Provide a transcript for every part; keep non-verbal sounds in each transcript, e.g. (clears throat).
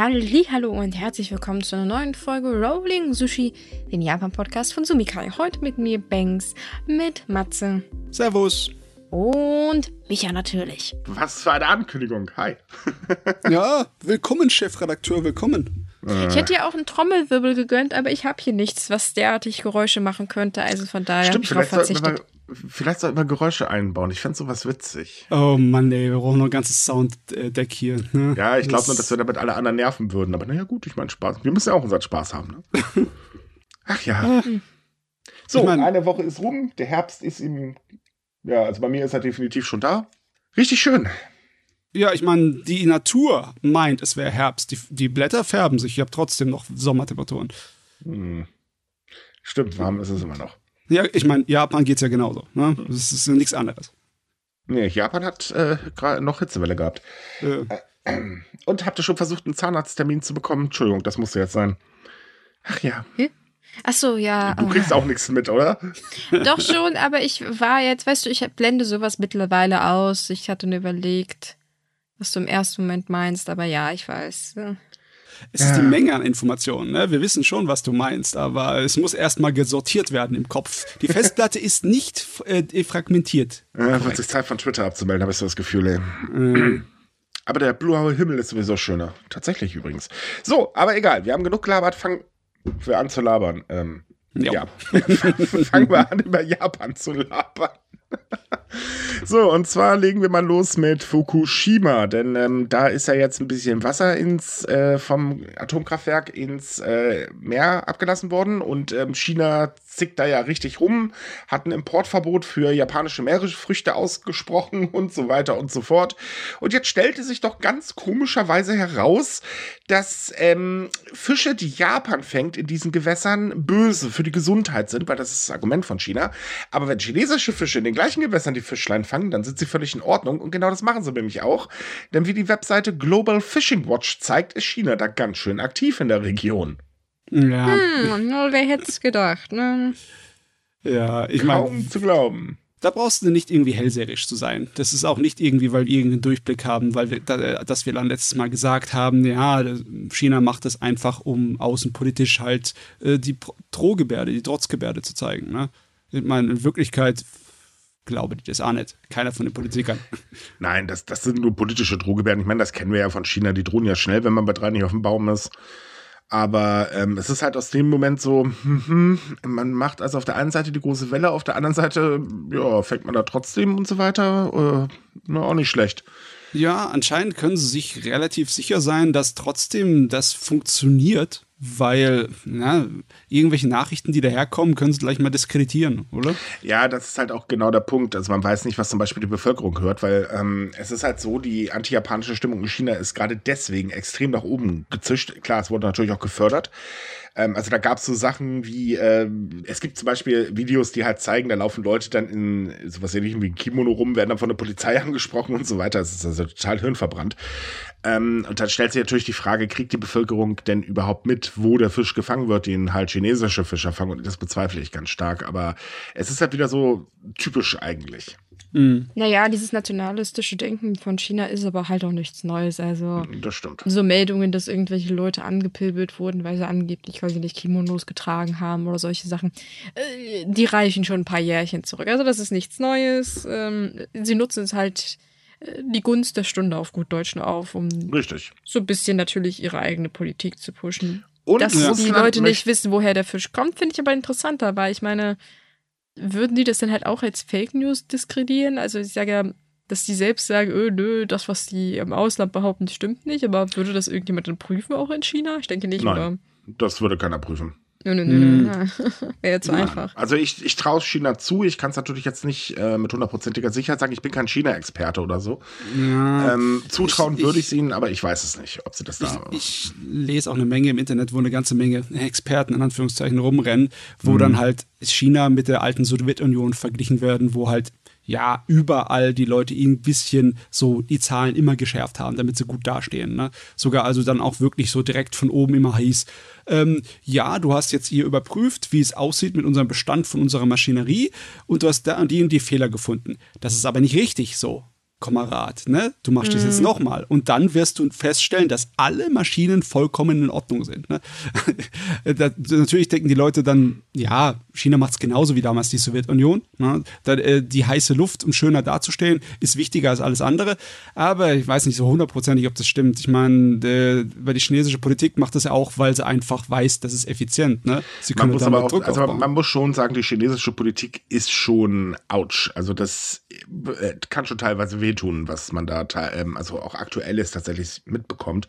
Hallo und herzlich willkommen zu einer neuen Folge Rolling Sushi, den Japan-Podcast von Sumikai. Heute mit mir Banks, mit Matze. Servus. Und Micha natürlich. Was für eine Ankündigung. Hi. (laughs) ja, willkommen, Chefredakteur, willkommen. Ich hätte ja auch einen Trommelwirbel gegönnt, aber ich habe hier nichts, was derartig Geräusche machen könnte. Also von daher habe ich darauf verzichtet. Vielleicht sollten wir Geräusche einbauen. Ich fände sowas witzig. Oh Mann, ey, wir brauchen noch ein ganzes Sounddeck hier. Ne? Ja, ich glaube nur, dass wir damit alle anderen nerven würden. Aber naja, gut, ich meine Spaß. Wir müssen ja auch unseren Spaß haben. Ne? (laughs) Ach ja. So, ich mein, eine Woche ist rum. Der Herbst ist im. Ja, also bei mir ist er definitiv schon da. Richtig schön. Ja, ich meine, die Natur meint, es wäre Herbst. Die, die, Blätter färben sich. Ich habe trotzdem noch Sommertemperaturen. Hm. Stimmt, warm ist es immer noch. Ja, ich meine, Japan geht es ja genauso. Ne? Das ist ja nichts anderes. Nee, Japan hat äh, gerade noch Hitzewelle gehabt. Äh, und habt ihr schon versucht, einen Zahnarzttermin zu bekommen? Entschuldigung, das musste jetzt sein. Ach ja. Hm? Ach so, ja. Du kriegst auch nichts mit, oder? Doch schon, aber ich war jetzt, weißt du, ich blende sowas mittlerweile aus. Ich hatte nur überlegt, was du im ersten Moment meinst, aber ja, ich weiß. Es ja. ist die Menge an Informationen. Ne? Wir wissen schon, was du meinst, aber es muss erstmal gesortiert werden im Kopf. Die Festplatte (laughs) ist nicht äh, fragmentiert. Ja, wird sich Zeit von Twitter abzumelden, habe ich so das Gefühl. Ey. Mhm. Aber der blaue Himmel ist sowieso schöner. Tatsächlich übrigens. So, aber egal. Wir haben genug gelabert. Fangen wir an zu labern. Ähm, ja. ja. (laughs) Fangen wir an, über Japan zu labern. (laughs) So, und zwar legen wir mal los mit Fukushima, denn ähm, da ist ja jetzt ein bisschen Wasser ins, äh, vom Atomkraftwerk ins äh, Meer abgelassen worden und ähm, China zickt da ja richtig rum, hat ein Importverbot für japanische Meeresfrüchte ausgesprochen (laughs) und so weiter und so fort. Und jetzt stellte sich doch ganz komischerweise heraus, dass ähm, Fische, die Japan fängt in diesen Gewässern, böse für die Gesundheit sind, weil das ist das Argument von China. Aber wenn chinesische Fische in den gleichen Gewässern die Fischlein fangen, dann sind sie völlig in Ordnung. Und genau das machen sie nämlich auch. Denn wie die Webseite Global Fishing Watch zeigt, ist China da ganz schön aktiv in der Region. Ja. Hm, wer hätte es gedacht, ne? Ja, ich meine. Kaum zu glauben. Da brauchst du nicht irgendwie hellseherisch zu sein. Das ist auch nicht irgendwie, weil wir irgendeinen Durchblick haben, weil wir, da, dass wir dann letztes Mal gesagt haben, ja, China macht das einfach, um außenpolitisch halt äh, die Drohgebärde, die Trotzgebärde zu zeigen. Ne? Ich meine, in Wirklichkeit glaube ich das auch nicht. Keiner von den Politikern. Nein, das, das sind nur politische Drohgebärden. Ich meine, das kennen wir ja von China. Die drohen ja schnell, wenn man bei drei nicht auf dem Baum ist. Aber ähm, es ist halt aus dem Moment so, hm, man macht also auf der einen Seite die große Welle, auf der anderen Seite, ja, fängt man da trotzdem und so weiter. Äh, na, auch nicht schlecht. Ja, anscheinend können sie sich relativ sicher sein, dass trotzdem das funktioniert, weil na, irgendwelche Nachrichten, die daherkommen, können sie gleich mal diskreditieren, oder? Ja, das ist halt auch genau der Punkt. Also man weiß nicht, was zum Beispiel die Bevölkerung hört, weil ähm, es ist halt so, die anti-japanische Stimmung in China ist gerade deswegen extrem nach oben gezischt. Klar, es wurde natürlich auch gefördert. Ähm, also da gab es so Sachen wie, äh, es gibt zum Beispiel Videos, die halt zeigen, da laufen Leute dann in sowas ähnlichem wie ein Kimono rum, werden dann von der Polizei (laughs) angesprochen und so weiter. Das ist also total hirnverbrannt. Ähm, und dann stellt sich natürlich die Frage, kriegt die Bevölkerung denn überhaupt mit, wo der Fisch gefangen wird, den halt chinesische Fischer fangen? Und das bezweifle ich ganz stark. Aber es ist halt wieder so typisch eigentlich. Mhm. Naja, dieses nationalistische Denken von China ist aber halt auch nichts Neues. Also das stimmt. so Meldungen, dass irgendwelche Leute angepilbelt wurden, weil sie angeblich, weil sie nicht Kimonos getragen haben oder solche Sachen, äh, die reichen schon ein paar Jährchen zurück. Also das ist nichts Neues. Ähm, sie nutzen es halt äh, die Gunst der Stunde auf gut Deutsch auf, um Richtig. so ein bisschen natürlich ihre eigene Politik zu pushen. Und Dass ja. die Leute nicht wissen, woher der Fisch kommt, finde ich aber interessanter, weil ich meine, würden die das dann halt auch als Fake News diskredieren? Also ich sage ja, dass die selbst sagen, öh, nö, das, was die im Ausland behaupten, stimmt nicht, aber würde das irgendjemand dann prüfen, auch in China? Ich denke nicht, Nein, oder? Das würde keiner prüfen. Nö, nö, nö, nö. Hm. (laughs) Wäre zu ja. einfach. Also ich, ich traue China zu. Ich kann es natürlich jetzt nicht äh, mit hundertprozentiger Sicherheit sagen. Ich bin kein China-Experte oder so. Ja. Ähm, zutrauen ich, würde ich es ihnen, aber ich weiß es nicht, ob sie das da. Ich, ich, lese auch eine Menge im Internet, wo eine ganze Menge Experten in Anführungszeichen rumrennen, wo mhm. dann halt China mit der alten Sowjetunion verglichen werden, wo halt ja, überall die Leute ein bisschen so die Zahlen immer geschärft haben, damit sie gut dastehen. Ne? Sogar also dann auch wirklich so direkt von oben immer hieß, ähm, ja, du hast jetzt hier überprüft, wie es aussieht mit unserem Bestand von unserer Maschinerie und du hast da und die und die Fehler gefunden. Das ist aber nicht richtig so. Kamerad, ne? Du machst mhm. das jetzt mhm. nochmal. Und dann wirst du feststellen, dass alle Maschinen vollkommen in Ordnung sind. Ne? (laughs) da, natürlich denken die Leute dann, ja, China macht es genauso wie damals die Sowjetunion. Ne? Da, äh, die heiße Luft, um schöner dazustehen, ist wichtiger als alles andere. Aber ich weiß nicht so hundertprozentig, ob das stimmt. Ich meine, weil die chinesische Politik macht das ja auch, weil sie einfach weiß, das ist effizient. Ne? Sie können man muss aber auch, Druck also man muss schon sagen, die chinesische Politik ist schon ouch. Also das äh, kann schon teilweise wehtun, was man da, ähm, also auch aktuelles tatsächlich mitbekommt.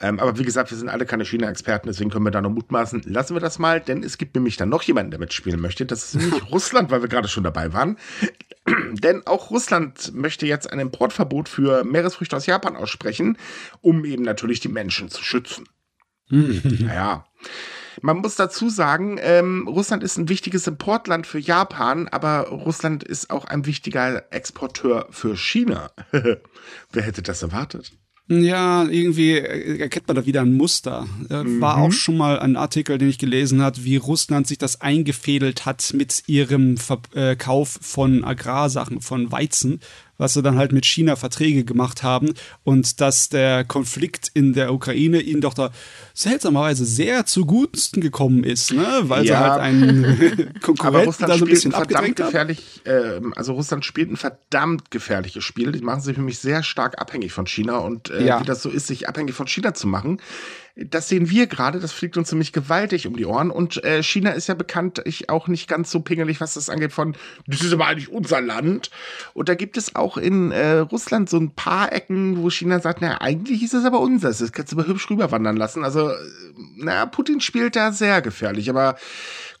Ähm, aber wie gesagt, wir sind alle keine China-Experten, deswegen können wir da noch mutmaßen. Lassen wir das mal, denn es gibt nämlich dann noch jemanden, der mitspielen möchte. Das ist nämlich (laughs) Russland, weil wir gerade schon dabei waren. (clears throat) denn auch Russland möchte jetzt ein Importverbot für Meeresfrüchte aus Japan aussprechen, um eben natürlich die Menschen zu schützen. naja. Man muss dazu sagen, ähm, Russland ist ein wichtiges Importland für Japan, aber Russland ist auch ein wichtiger Exporteur für China. (laughs) Wer hätte das erwartet? Ja, irgendwie erkennt man da wieder ein Muster. Mhm. War auch schon mal ein Artikel, den ich gelesen habe, wie Russland sich das eingefädelt hat mit ihrem Verkauf von Agrarsachen, von Weizen was sie dann halt mit China Verträge gemacht haben und dass der Konflikt in der Ukraine ihnen doch da seltsamerweise sehr zugunsten gekommen ist, ne? weil ja. sie halt einen (laughs) Konkurrenten da so ein bisschen ein verdammt gefährlich, äh, also Russland spielt ein verdammt gefährliches Spiel. Die machen sich für mich sehr stark abhängig von China und äh, ja. wie das so ist, sich abhängig von China zu machen, das sehen wir gerade, das fliegt uns nämlich gewaltig um die Ohren. Und äh, China ist ja bekannt, ich auch nicht ganz so pingelig, was das angeht, von, das ist aber eigentlich unser Land. Und da gibt es auch in äh, Russland so ein paar Ecken, wo China sagt, na, eigentlich ist es aber unser, das kannst du aber hübsch rüberwandern lassen. Also, äh, na, Putin spielt da sehr gefährlich, aber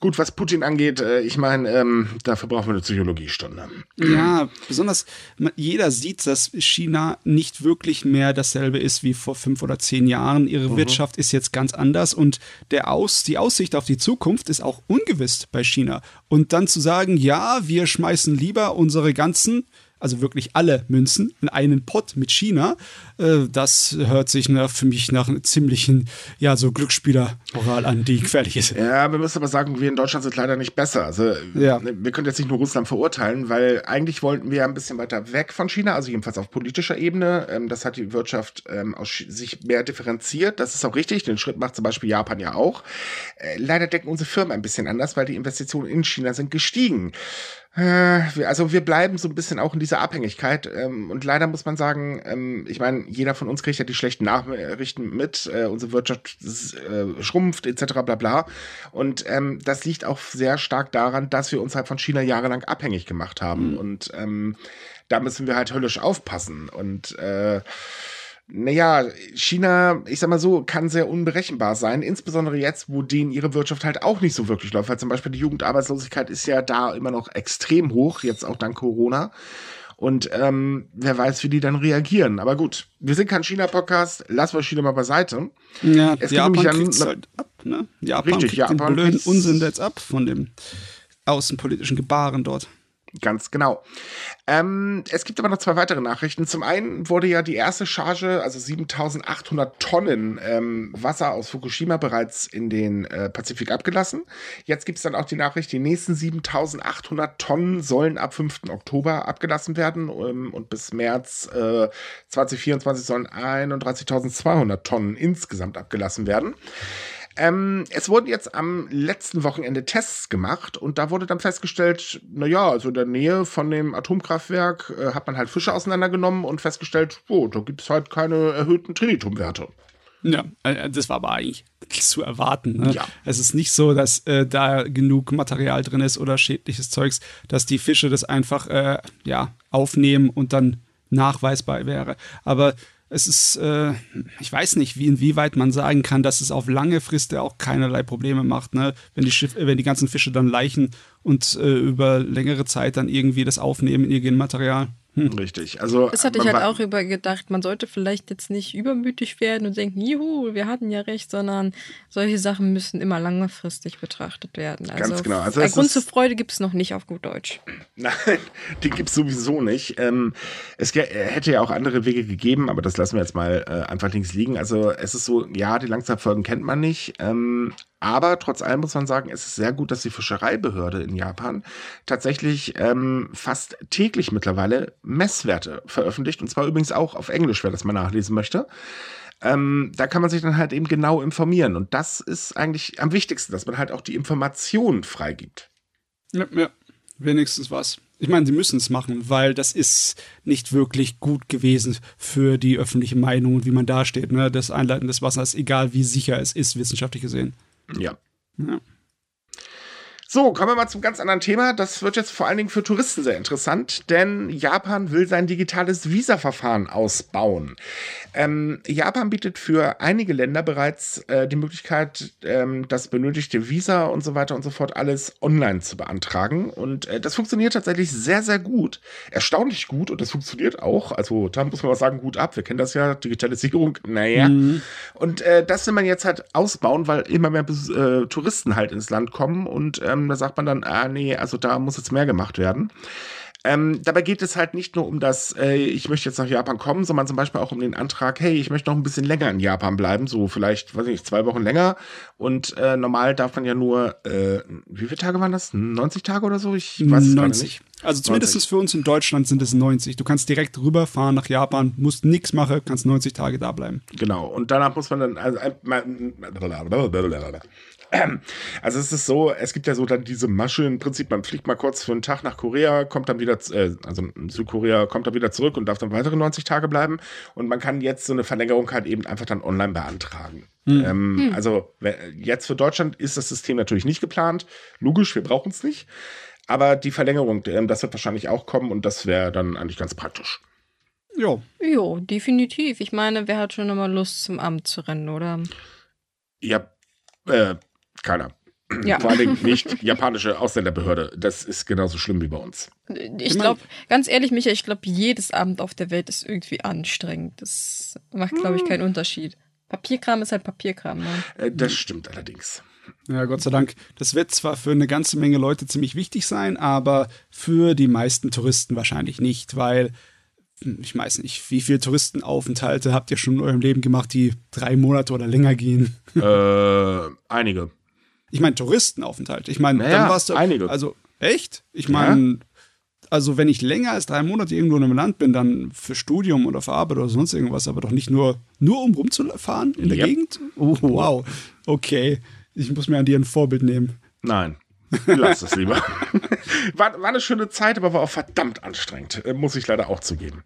Gut, was Putin angeht, äh, ich meine, ähm, dafür brauchen wir eine Psychologiestunde. Ja, besonders jeder sieht, dass China nicht wirklich mehr dasselbe ist wie vor fünf oder zehn Jahren. Ihre mhm. Wirtschaft ist jetzt ganz anders und der Aus, die Aussicht auf die Zukunft ist auch ungewiss bei China. Und dann zu sagen, ja, wir schmeißen lieber unsere ganzen also wirklich alle Münzen in einen Pot mit China. Äh, das hört sich nach, für mich nach einem ziemlichen, ja, so Glücksspieler-Moral an, die gefährlich ist. Ja, wir müssen aber sagen, wir in Deutschland sind leider nicht besser. Also, ja. wir können jetzt nicht nur Russland verurteilen, weil eigentlich wollten wir ein bisschen weiter weg von China, also jedenfalls auf politischer Ebene. Ähm, das hat die Wirtschaft ähm, sich mehr differenziert. Das ist auch richtig. Den Schritt macht zum Beispiel Japan ja auch. Äh, leider denken unsere Firmen ein bisschen anders, weil die Investitionen in China sind gestiegen. Äh, also wir bleiben so ein bisschen auch in dieser Abhängigkeit. Ähm, und leider muss man sagen, ich meine, jeder von uns kriegt ja die schlechten Nachrichten mit. Äh, unsere Wirtschaft äh, schrumpft etc. bla bla. Und ähm, das liegt auch sehr stark daran, dass wir uns halt von China jahrelang abhängig gemacht haben. Mhm. Und da müssen wir halt höllisch aufpassen. Und äh, naja, China, ich sag mal so, kann sehr unberechenbar sein, insbesondere jetzt, wo denen ihre Wirtschaft halt auch nicht so wirklich läuft, weil zum Beispiel die Jugendarbeitslosigkeit ist ja da immer noch extrem hoch, jetzt auch dank Corona. Und ähm, wer weiß, wie die dann reagieren. Aber gut, wir sind kein China-Podcast, lassen wir China mal beiseite. Ja, es Japan kriegt halt ab, ne? Japan richtig, kriegt Japan den blöden Unsinn jetzt ab von dem außenpolitischen Gebaren dort. Ganz genau. Ähm, es gibt aber noch zwei weitere Nachrichten. Zum einen wurde ja die erste Charge, also 7800 Tonnen ähm, Wasser aus Fukushima bereits in den äh, Pazifik abgelassen. Jetzt gibt es dann auch die Nachricht, die nächsten 7800 Tonnen sollen ab 5. Oktober abgelassen werden ähm, und bis März äh, 2024 sollen 31.200 Tonnen insgesamt abgelassen werden. Ähm, es wurden jetzt am letzten Wochenende Tests gemacht und da wurde dann festgestellt, naja, also in der Nähe von dem Atomkraftwerk äh, hat man halt Fische auseinandergenommen und festgestellt, oh, da gibt es halt keine erhöhten Trinitumwerte. Ja, äh, das war aber eigentlich zu erwarten. Ne? Ja. Es ist nicht so, dass äh, da genug Material drin ist oder schädliches Zeugs, dass die Fische das einfach äh, ja, aufnehmen und dann nachweisbar wäre. Aber es ist, äh, ich weiß nicht, wie inwieweit man sagen kann, dass es auf lange Frist auch keinerlei Probleme macht, ne? wenn, die Schiff, wenn die ganzen Fische dann leichen und äh, über längere Zeit dann irgendwie das aufnehmen in ihr Genmaterial. Hm. Richtig. Also, das hatte ich halt auch über gedacht, man sollte vielleicht jetzt nicht übermütig werden und denken, juhu, wir hatten ja recht, sondern solche Sachen müssen immer langfristig betrachtet werden. Also Ganz genau. Also ein Grund zur Freude gibt es noch nicht auf gut Deutsch. (clears throat) Nein, die gibt es sowieso nicht. Ähm, es hätte ja auch andere Wege gegeben, aber das lassen wir jetzt mal äh, einfach links liegen. Also es ist so, ja, die Langzeitfolgen kennt man nicht. Aber trotz allem muss man sagen, es ist sehr gut, dass die Fischereibehörde in Japan tatsächlich ähm, fast täglich mittlerweile Messwerte veröffentlicht. Und zwar übrigens auch auf Englisch, wer das mal nachlesen möchte. Ähm, da kann man sich dann halt eben genau informieren. Und das ist eigentlich am wichtigsten, dass man halt auch die Informationen freigibt. Ja, ja. wenigstens was. Ich meine, sie müssen es machen, weil das ist nicht wirklich gut gewesen für die öffentliche Meinung und wie man dasteht. Ne? Das Einleiten des Wassers, egal wie sicher es ist, wissenschaftlich gesehen. Ja. So, kommen wir mal zum ganz anderen Thema. Das wird jetzt vor allen Dingen für Touristen sehr interessant, denn Japan will sein digitales Visa-Verfahren ausbauen. Ähm, Japan bietet für einige Länder bereits äh, die Möglichkeit, ähm, das benötigte Visa und so weiter und so fort alles online zu beantragen. Und äh, das funktioniert tatsächlich sehr, sehr gut. Erstaunlich gut und das funktioniert auch. Also da muss man was sagen, gut ab. Wir kennen das ja, Digitalisierung, naja. Mhm. Und äh, das will man jetzt halt ausbauen, weil immer mehr äh, Touristen halt ins Land kommen und ähm, da sagt man dann, ah nee, also da muss jetzt mehr gemacht werden. Ähm, dabei geht es halt nicht nur um das, äh, ich möchte jetzt nach Japan kommen, sondern zum Beispiel auch um den Antrag, hey, ich möchte noch ein bisschen länger in Japan bleiben, so vielleicht, weiß ich nicht, zwei Wochen länger. Und äh, normal darf man ja nur, äh, wie viele Tage waren das? 90 Tage oder so? Ich weiß es 90. nicht. Also zumindest 90. für uns in Deutschland sind es 90. Du kannst direkt rüberfahren nach Japan, musst nichts machen, kannst 90 Tage da bleiben. Genau. Und danach muss man dann, also, (clears throat) also es ist so, es gibt ja so dann diese Masche im Prinzip, man fliegt mal kurz für einen Tag nach Korea, kommt dann wieder, äh, also Südkorea kommt dann wieder zurück und darf dann weitere 90 Tage bleiben und man kann jetzt so eine Verlängerung halt eben einfach dann online beantragen. Hm. Ähm, hm. Also jetzt für Deutschland ist das System natürlich nicht geplant. Logisch, wir brauchen es nicht. Aber die Verlängerung, ähm, das wird wahrscheinlich auch kommen und das wäre dann eigentlich ganz praktisch. Ja. Jo, definitiv. Ich meine, wer hat schon immer Lust zum Amt zu rennen, oder? Ja, äh, keiner. Ja. Vor allem nicht japanische Ausländerbehörde. Das ist genauso schlimm wie bei uns. Ich glaube, ganz ehrlich, Michael, ich glaube, jedes Amt auf der Welt ist irgendwie anstrengend. Das macht, glaube ich, hm. keinen Unterschied. Papierkram ist halt Papierkram. Ne? Äh, das stimmt allerdings. Ja, Gott sei Dank. Das wird zwar für eine ganze Menge Leute ziemlich wichtig sein, aber für die meisten Touristen wahrscheinlich nicht, weil hm, ich weiß nicht, wie viele Touristenaufenthalte habt ihr schon in eurem Leben gemacht, die drei Monate oder länger gehen? Äh, einige. Ich meine Touristenaufenthalte. Ich meine, naja, dann warst du. Einige. Also, echt? Ich meine, ja. also wenn ich länger als drei Monate irgendwo in einem Land bin, dann für Studium oder für Arbeit oder sonst irgendwas, aber doch nicht nur, nur um rumzufahren in der yep. Gegend? Oh, wow. Okay. Ich muss mir an dir ein Vorbild nehmen. Nein. Lass es lieber. (laughs) war, war eine schöne Zeit, aber war auch verdammt anstrengend. Äh, muss ich leider auch zugeben.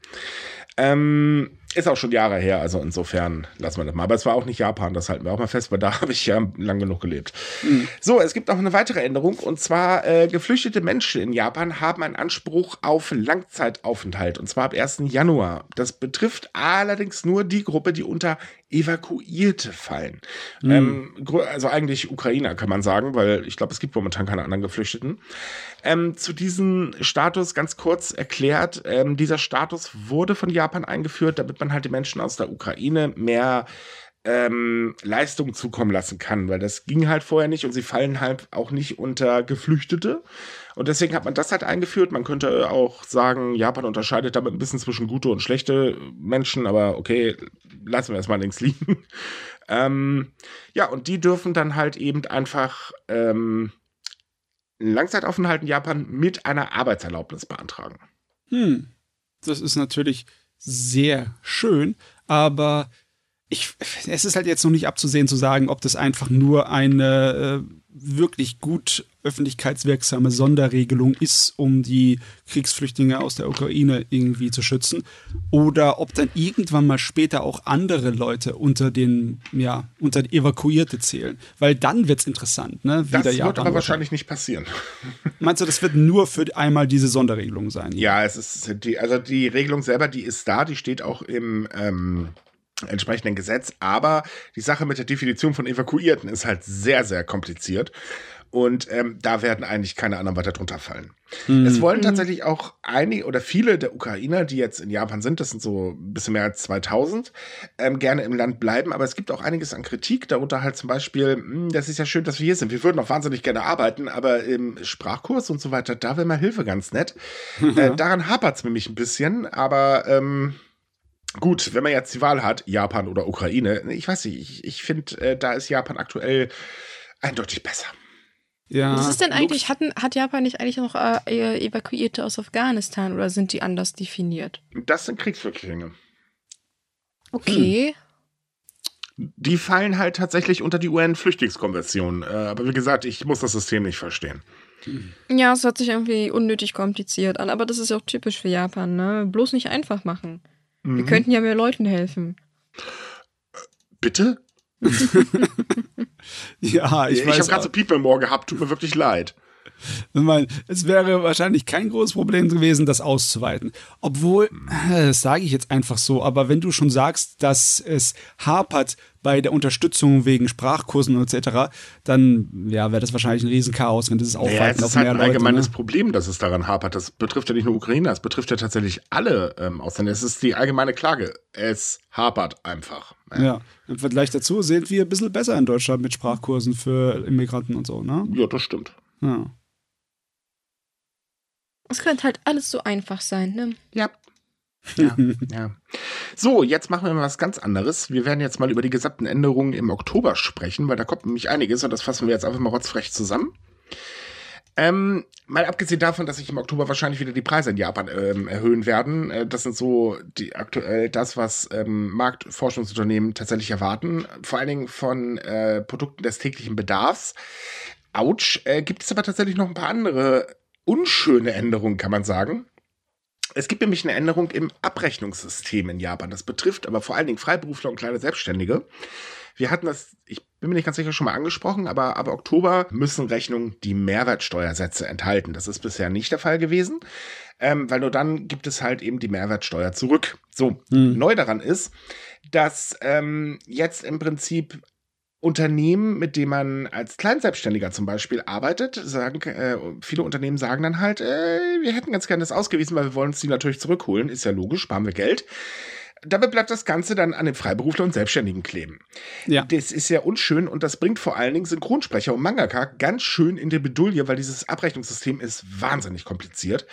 Ähm, ist auch schon Jahre her, also insofern lassen wir das mal. Aber es war auch nicht Japan, das halten wir auch mal fest, weil da (laughs) habe ich ja lang genug gelebt. Mhm. So, es gibt auch eine weitere Änderung und zwar äh, geflüchtete Menschen in Japan haben einen Anspruch auf Langzeitaufenthalt und zwar ab 1. Januar. Das betrifft allerdings nur die Gruppe, die unter Evakuierte fallen. Mhm. Ähm, also eigentlich Ukrainer kann man sagen, weil ich glaube, es gibt momentan keine anderen Geflüchteten. Ähm, zu diesem Status ganz kurz erklärt, ähm, dieser Status wurde von Japan eingeführt, damit man halt die Menschen aus der Ukraine mehr ähm, Leistung zukommen lassen kann, weil das ging halt vorher nicht und sie fallen halt auch nicht unter Geflüchtete. Und deswegen hat man das halt eingeführt. Man könnte auch sagen, Japan unterscheidet damit ein bisschen zwischen gute und schlechte Menschen, aber okay, lassen wir erstmal links liegen. (laughs) ähm, ja, und die dürfen dann halt eben einfach ähm, Langzeitaufenthalt in Japan mit einer Arbeitserlaubnis beantragen. Hm, das ist natürlich sehr schön, aber ich, es ist halt jetzt noch nicht abzusehen zu sagen, ob das einfach nur eine äh, wirklich gut öffentlichkeitswirksame Sonderregelung ist, um die Kriegsflüchtlinge aus der Ukraine irgendwie zu schützen, oder ob dann irgendwann mal später auch andere Leute unter den, ja, unter Evakuierte zählen. Weil dann wird es interessant, ne? Wie das wird aber wahrscheinlich nicht passieren. (laughs) Meinst du, das wird nur für einmal diese Sonderregelung sein? Ja, es ist die, also die Regelung selber, die ist da, die steht auch im ähm entsprechenden Gesetz. Aber die Sache mit der Definition von Evakuierten ist halt sehr, sehr kompliziert. Und ähm, da werden eigentlich keine anderen weiter drunter fallen. Mhm. Es wollen tatsächlich auch einige oder viele der Ukrainer, die jetzt in Japan sind, das sind so ein bisschen mehr als 2000, ähm, gerne im Land bleiben. Aber es gibt auch einiges an Kritik, darunter halt zum Beispiel, mh, hm, das ist ja schön, dass wir hier sind. Wir würden auch wahnsinnig gerne arbeiten, aber im Sprachkurs und so weiter, da wäre mal Hilfe ganz nett. (laughs) Äh, daran hapert es nämlich ein bisschen, aber ähm, Gut, wenn man jetzt die Wahl hat, Japan oder Ukraine, ich weiß nicht, ich, ich finde, äh, da ist Japan aktuell eindeutig besser. Ja. Was ist denn eigentlich, hatten, hat Japan nicht eigentlich noch äh, Evakuierte aus Afghanistan oder sind die anders definiert? Das sind Kriegsflüchtlinge. Okay. Hm. Die fallen halt tatsächlich unter die UN-Flüchtlingskonvention. Äh, aber wie gesagt, ich muss das System nicht verstehen. Ja, es hört sich irgendwie unnötig kompliziert an, aber das ist ja auch typisch für Japan, ne? Bloß nicht einfach machen. Mhm. Wir könnten ja mehr Leuten helfen. Bitte? (laughs) ja, ich, ich weiß. Ich habe gerade so Pieper im Ohr gehabt, tut mir wirklich leid. (laughs) Ich meine, es wäre wahrscheinlich kein großes Problem gewesen, das auszuweiten. Obwohl, äh, das sage ich jetzt einfach so, aber wenn du schon sagst, dass es hapert bei der Unterstützung wegen Sprachkursen etc., dann ja, wäre das wahrscheinlich ein Riesenchaos, wenn das ist aufweiten naja, es ist halt ein allgemeines ne? Problem, dass es daran hapert. Das betrifft ja nicht nur Ukrainer, es betrifft ja tatsächlich alle ähm, Ausländer. Es ist die allgemeine Klage. Es hapert einfach. Ja. ja, im Vergleich dazu sind wir ein bisschen besser in Deutschland mit Sprachkursen für Immigranten und so, ne? Ja, das stimmt. Ja. Es könnte halt alles so einfach sein, ne? Ja. Ja, (laughs) ja. So, jetzt machen wir mal was ganz anderes. Wir werden jetzt mal über die gesamten Änderungen im Oktober sprechen, weil da kommt nämlich einiges und das fassen wir jetzt einfach mal rotzfrech zusammen. Ähm, mal abgesehen davon, dass sich im Oktober wahrscheinlich wieder die Preise in Japan ähm, erhöhen werden. Äh, das sind so die aktuell das, was ähm, Marktforschungsunternehmen tatsächlich erwarten. Vor allen Dingen von äh, Produkten des täglichen Bedarfs. Autsch, äh, gibt es aber tatsächlich noch ein paar andere unschöne Änderung, kann man sagen. Es gibt nämlich eine Änderung im Abrechnungssystem in Japan. Das betrifft aber vor allen Dingen Freiberufler und kleine Selbstständige. Wir hatten das, ich bin mir nicht ganz sicher, schon mal angesprochen, aber ab Oktober müssen Rechnungen die Mehrwertsteuersätze enthalten. Das ist bisher nicht der Fall gewesen, ähm, weil nur dann gibt es halt eben die Mehrwertsteuer zurück. So, hm. neu daran ist, dass ähm, jetzt im Prinzip Unternehmen, mit denen man als Kleinselbstständiger zum Beispiel arbeitet, sagen, äh, viele Unternehmen sagen dann halt, äh, wir hätten ganz gerne das ausgewiesen, weil wir wollen uns die natürlich zurückholen. Ist ja logisch, sparen wir Geld. Dabei bleibt das Ganze dann an den Freiberufler und Selbstständigen kleben. Ja. Das ist ja unschön und das bringt vor allen Dingen Synchronsprecher und Mangaka ganz schön in die Bedulie, weil dieses Abrechnungssystem ist wahnsinnig kompliziert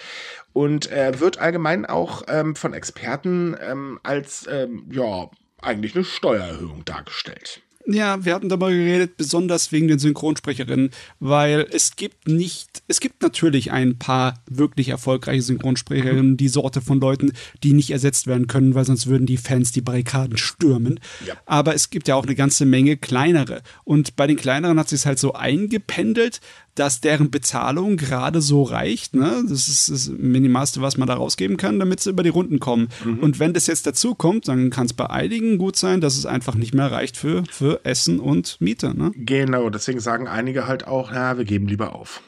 und äh, wird allgemein auch ähm, von Experten ähm, als, ähm, ja, eigentlich eine Steuererhöhung dargestellt. Ja, wir hatten darüber geredet, besonders wegen den Synchronsprecherinnen, weil es gibt nicht, es gibt natürlich ein paar wirklich erfolgreiche Synchronsprecherinnen, die Sorte von Leuten, die nicht ersetzt werden können, weil sonst würden die Fans die Barrikaden stürmen. Ja. Aber es gibt ja auch eine ganze Menge kleinere. Und bei den kleineren hat sich es halt so eingependelt, dass deren Bezahlung gerade so reicht. Ne? Das ist das Minimalste, was man da rausgeben kann, damit sie über die Runden kommen. Mhm. Und wenn das jetzt dazu kommt, dann kann es bei einigen gut sein, dass es einfach nicht mehr reicht für, für Essen und Miete. Ne? Genau, deswegen sagen einige halt auch, ja, wir geben lieber auf.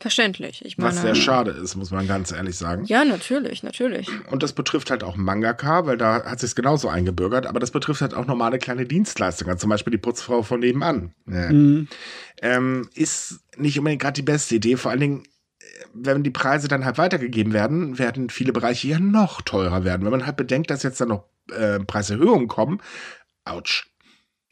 Verständlich. Ich meine, Was sehr schade ist, muss man ganz ehrlich sagen. Ja, natürlich, natürlich. Und das betrifft halt auch Mangaka, weil da hat sich genauso eingebürgert, aber das betrifft halt auch normale kleine Dienstleistungen, zum Beispiel die Putzfrau von nebenan. Ja. Mhm. Ähm, ist nicht unbedingt gerade die beste Idee, vor allen Dingen wenn die Preise dann halt weitergegeben werden, werden viele Bereiche ja noch teurer werden. Wenn man halt bedenkt, dass jetzt dann noch äh, Preiserhöhungen kommen, ouch.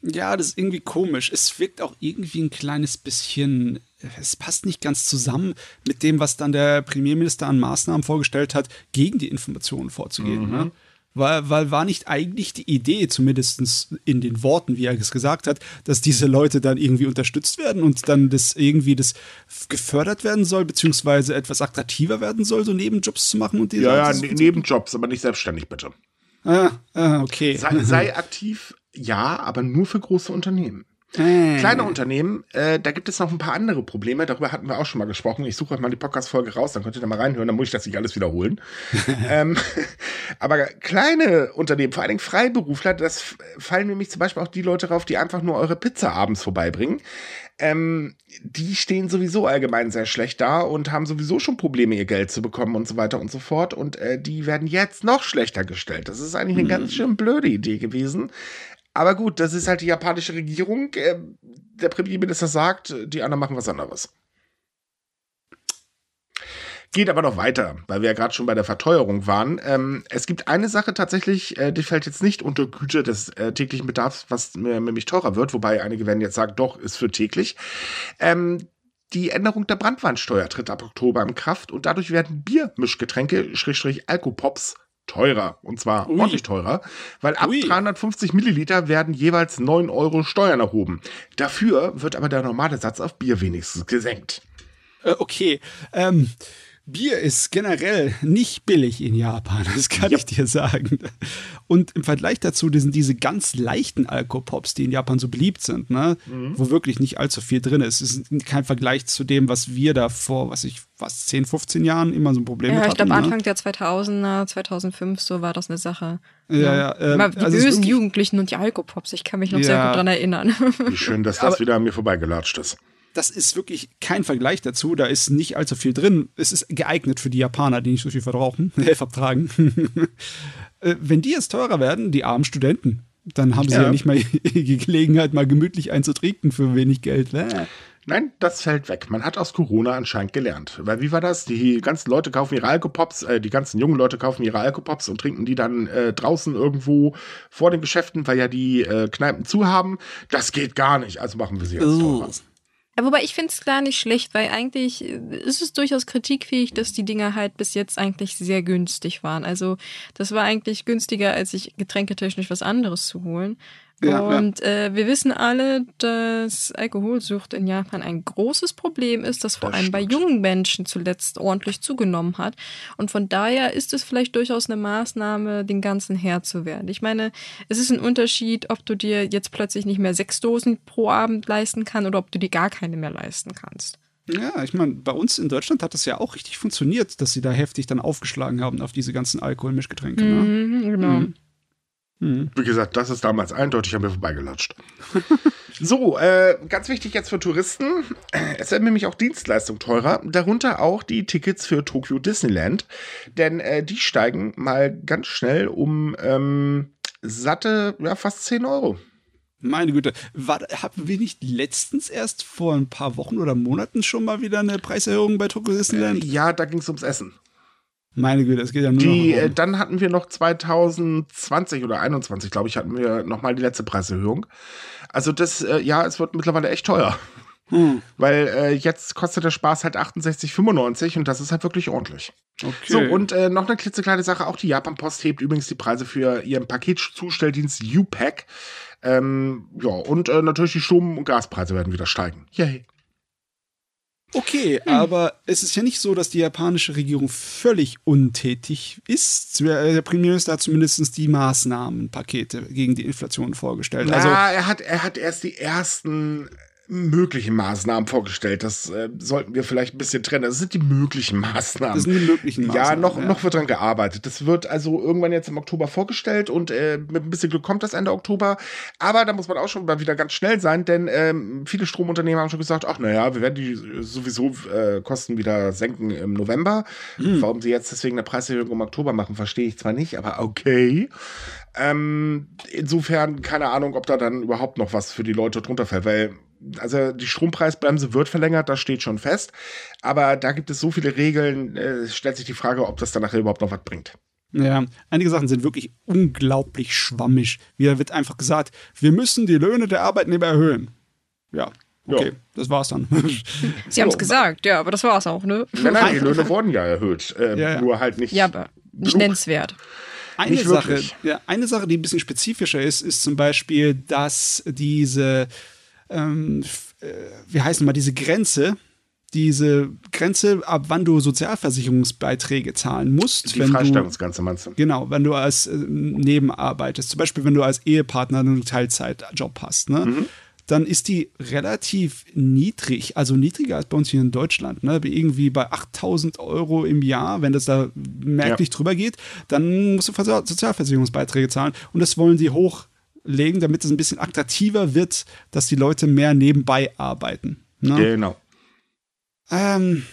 Ja, das ist irgendwie komisch. Es wirkt auch irgendwie ein kleines bisschen, es passt nicht ganz zusammen mit dem, was dann der Premierminister an Maßnahmen vorgestellt hat, gegen die Informationen vorzugehen. Mhm. Ne? Weil, weil war nicht eigentlich die Idee, zumindest in den Worten, wie er es gesagt hat, dass diese Leute dann irgendwie unterstützt werden und dann das irgendwie das gefördert werden soll, beziehungsweise etwas attraktiver werden soll, so Nebenjobs zu machen und diese Ja, ja, ne Nebenjobs, aber nicht selbstständig, bitte. Ah, ah okay. Sei, sei (laughs) aktiv ja, aber nur für große Unternehmen. Äh. Kleine Unternehmen, äh, da gibt es noch ein paar andere Probleme. Darüber hatten wir auch schon mal gesprochen. Ich suche euch mal die Podcast-Folge raus, dann könnt ihr da mal reinhören, dann muss ich das nicht alles wiederholen. (laughs) ähm, aber kleine Unternehmen, vor allen Dingen Freiberufler, das fallen nämlich zum Beispiel auch die Leute drauf, die einfach nur eure Pizza abends vorbeibringen. Ähm, die stehen sowieso allgemein sehr schlecht da und haben sowieso schon Probleme, ihr Geld zu bekommen und so weiter und so fort. Und äh, die werden jetzt noch schlechter gestellt. Das ist eigentlich eine mhm. ganz schön blöde Idee gewesen. Aber gut, das ist halt die japanische Regierung. Äh, der Premierminister sagt, die anderen machen was anderes. Geht aber noch weiter, weil wir ja gerade schon bei der Verteuerung waren. Ähm, es gibt eine Sache tatsächlich, äh, die fällt jetzt nicht unter Güte des äh, täglichen Bedarfs, was nämlich teurer wird, wobei einige werden jetzt sagen, doch, ist für täglich. Ähm, die Änderung der Brandweinsteuer tritt ab Oktober in Kraft und dadurch werden Biermischgetränke, Schrägstrich Alkopops, teurer. Und zwar Ui. ordentlich teurer, weil ab Ui. 350 Milliliter werden jeweils 9 Euro Steuern erhoben. Dafür wird aber der normale Satz auf Bier wenigstens gesenkt. Äh, okay. Ähm, Bier ist generell nicht billig in Japan, das kann ja. ich dir sagen. Und im Vergleich dazu sind diese ganz leichten Alkopops, die in Japan so beliebt sind, ne? Mhm. wo wirklich nicht allzu viel drin ist. Es ist kein Vergleich zu dem, was wir da vor, was ich, was, 10, 15 Jahren immer so ein Problem ja, hatten. Ja, ich glaube, ne? Anfang der 2000er, 2005, so war das eine Sache. Ja, ja. ja äh, die also bösen Jugendlichen und die Alkopops, ich kann mich noch ja. sehr gut dran erinnern. Wie schön, dass das Aber, wieder an mir vorbeigelatscht ist das ist wirklich kein Vergleich dazu. Da ist nicht allzu viel drin. Es ist geeignet für die Japaner, die nicht so viel verbrauchen, (laughs) vertragen. (laughs) Äh, wenn die jetzt teurer werden, die armen Studenten, dann haben sie ja, ja nicht mal (laughs) die Gelegenheit, mal gemütlich einzutrinken für wenig Geld. Äh. Nein, das fällt weg. Man hat aus Corona anscheinend gelernt. Weil wie war das? Die ganzen Leute kaufen ihre Alkopops, äh, die ganzen jungen Leute kaufen ihre Alkopops und trinken die dann äh, draußen irgendwo vor den Geschäften, weil ja die äh, Kneipen zu haben. Das geht gar nicht. Also machen wir sie jetzt teurer. Wobei ich finde es gar nicht schlecht, weil eigentlich ist es durchaus kritikfähig, dass die Dinger halt bis jetzt eigentlich sehr günstig waren. Also das war eigentlich günstiger, als sich getränketechnisch was anderes zu holen. Ja, und ja. Äh, wir wissen alle, dass Alkoholsucht in Japan ein großes Problem ist, das vor das allem stimmt. bei jungen Menschen zuletzt ordentlich zugenommen hat. Und von daher ist es vielleicht durchaus eine Maßnahme, den ganzen Herr zu werden. Ich meine, es ist ein Unterschied, ob du dir jetzt plötzlich nicht mehr sechs Dosen pro Abend leisten kannst oder ob du dir gar keine mehr leisten kannst. Ja, ich meine, bei uns in Deutschland hat das ja auch richtig funktioniert, dass sie da heftig dann aufgeschlagen haben auf diese ganzen Alkoholmischgetränke. Ne? Mhm, genau. Mhm. Hm. Wie gesagt, das ist damals eindeutig an mir vorbeigelatscht. (laughs) so, äh, ganz wichtig jetzt für Touristen. Es werden nämlich auch Dienstleistungen teurer, darunter auch die Tickets für Tokyo Disneyland. Denn äh, die steigen mal ganz schnell um ähm, satte, ja, fast 10 Euro. Meine Güte, war, haben wir nicht letztens erst vor ein paar Wochen oder Monaten schon mal wieder eine Preiserhöhung bei Tokyo Disneyland? Äh, ja, da ging es ums Essen. Meine Güte, es geht ja nur die, noch. Äh, dann hatten wir noch 2020 oder 21, glaube ich, hatten wir nochmal die letzte Preiserhöhung. Also das, äh, ja, es wird mittlerweile echt teuer. Hm. Weil äh, jetzt kostet der Spaß halt 68,95 und das ist halt wirklich ordentlich. Okay. So, und äh, noch eine klitzekleine Sache, auch die Japan Post hebt übrigens die Preise für ihren Paketzustelldienst UPack. Ähm, ja, und äh, natürlich die Strom- und Gaspreise werden wieder steigen. Yay. Okay, hm. aber es ist ja nicht so, dass die japanische Regierung völlig untätig ist. Der Premierminister hat zumindest die Maßnahmenpakete gegen die Inflation vorgestellt. Ja, also, er hat, er hat erst die ersten möglichen Maßnahmen vorgestellt. Das äh, sollten wir vielleicht ein bisschen trennen. Das sind die möglichen Maßnahmen. Das sind die möglichen Maßnahmen. Ja, noch, ja. noch wird dran gearbeitet. Das wird also irgendwann jetzt im Oktober vorgestellt und äh, mit ein bisschen Glück kommt das Ende Oktober. Aber da muss man auch schon mal wieder ganz schnell sein, denn ähm, viele Stromunternehmen haben schon gesagt, ach naja, wir werden die sowieso äh, Kosten wieder senken im November. Mhm. Warum sie jetzt deswegen eine Preiserhöhung im Oktober machen, verstehe ich zwar nicht, aber okay. Ähm, insofern keine Ahnung, ob da dann überhaupt noch was für die Leute drunter fällt, weil also die Strompreisbremse wird verlängert, das steht schon fest. Aber da gibt es so viele Regeln, äh, stellt sich die Frage, ob das dann nachher überhaupt noch was bringt. Ja, einige Sachen sind wirklich unglaublich schwammig. Wieder wird einfach gesagt, wir müssen die Löhne der Arbeitnehmer erhöhen. Ja, okay, ja. das war's dann. (laughs) Sie haben es gesagt, ja, aber das war's auch, ne? Nein, nein, die Löhne wurden ja erhöht. Äh, ja, ja. Nur halt nicht. Ja, aber nicht nennenswert. Eine Sache, ja, eine Sache, die ein bisschen spezifischer ist, ist zum Beispiel, dass diese ähm, äh, wie heißen mal, diese Grenze, diese Grenze, ab wann du Sozialversicherungsbeiträge zahlen musst. Die Freistellungsgrenze meinst du? Genau, wenn du als äh, nebenarbeitest. Zum Beispiel, wenn du als Ehepartner einen Teilzeitjob hast, ne? Mhm. Dann ist die relativ niedrig, also niedriger als bei uns hier in Deutschland, ne? Irgendwie bei 8000 Euro im Jahr, wenn das da merklich ja. drüber geht, dann musst du Sozialversicherungsbeiträge zahlen und das wollen sie hoch legen, damit es ein bisschen attraktiver wird, dass die Leute mehr nebenbei arbeiten. Ne? Genau. Ähm,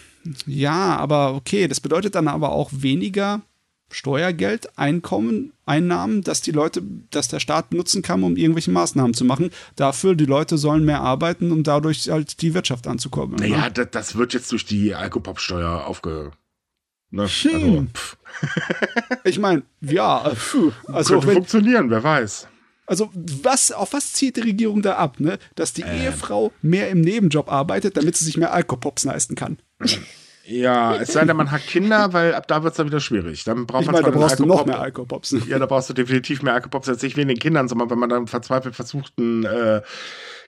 ja, aber okay, das bedeutet dann aber auch weniger Steuergeld, Einkommen, Einnahmen, dass die Leute, dass der Staat nutzen kann, um irgendwelche Maßnahmen zu machen. Dafür, die Leute sollen mehr arbeiten, um dadurch halt die Wirtschaft anzukommen. Naja, ne? das, das, wird jetzt durch die Alkopop-Steuer aufge. Ne? Hm. Also, (laughs) ich meine, ja, pf, also Könnte wenn, funktionieren, wer weiß. Also, was, auf was zielt die Regierung da ab, ne? Dass die ähm. Ehefrau mehr im Nebenjob arbeitet, damit sie sich mehr Alkopops leisten kann. (laughs) Ja, es sei denn, man hat Kinder, weil ab da wird es dann wieder schwierig. Dann braucht ich man meine, da brauchst du noch mehr Alkopops. Ja, da brauchst du definitiv mehr Alkopops als nicht wegen den Kindern, sondern wenn man dann verzweifelt versucht, einen äh,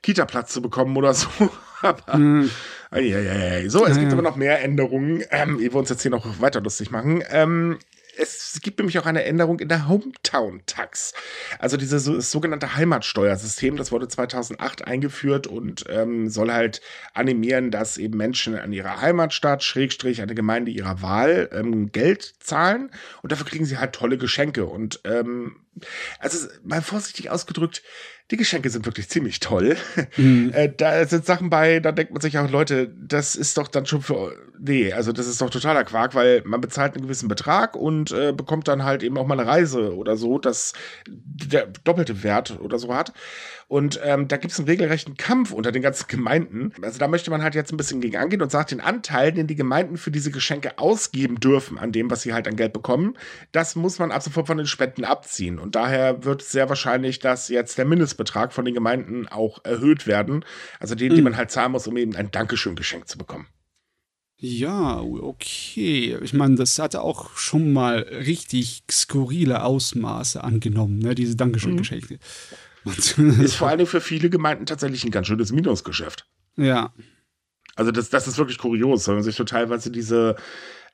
Kita-Platz zu bekommen oder so. (laughs) aber, hm. So, es ja, gibt ja. aber noch mehr Änderungen, ähm, ehe wir uns jetzt hier noch weiter lustig machen. Ähm, es gibt nämlich auch eine Änderung in der Hometown-Tax. Also dieses so, sogenannte Heimatsteuersystem, das wurde 2008 eingeführt und ähm, soll halt animieren, dass eben Menschen an ihrer Heimatstadt, Schrägstrich, eine Gemeinde ihrer Wahl ähm, Geld zahlen und dafür kriegen sie halt tolle Geschenke. Und ähm, also mal vorsichtig ausgedrückt, die Geschenke sind wirklich ziemlich toll. Mhm. Äh, da sind Sachen bei, da denkt man sich auch, Leute, das ist doch dann schon für. Nee, also das ist doch totaler Quark, weil man bezahlt einen gewissen Betrag und äh, bekommt dann halt eben auch mal eine Reise oder so, das der doppelte Wert oder so hat. Und ähm, da gibt es einen regelrechten Kampf unter den ganzen Gemeinden. Also da möchte man halt jetzt ein bisschen gegen angehen und sagt, den Anteil, den die Gemeinden für diese Geschenke ausgeben dürfen, an dem, was sie halt an Geld bekommen, das muss man ab sofort von den Spenden abziehen. Und daher wird sehr wahrscheinlich, dass jetzt der Mindestbetrag von den Gemeinden auch erhöht werden. Also den, mhm. den man halt zahlen muss, um eben ein Dankeschön-Geschenk zu bekommen. Ja, okay. Ich meine, das hatte auch schon mal richtig skurrile Ausmaße angenommen, ne? diese Dankeschön-Geschenke. Mhm. Ist vor allen Dingen für viele Gemeinden tatsächlich ein ganz schönes Minusgeschäft. Ja. Also das, das ist wirklich kurios, wenn man sich so teilweise diese,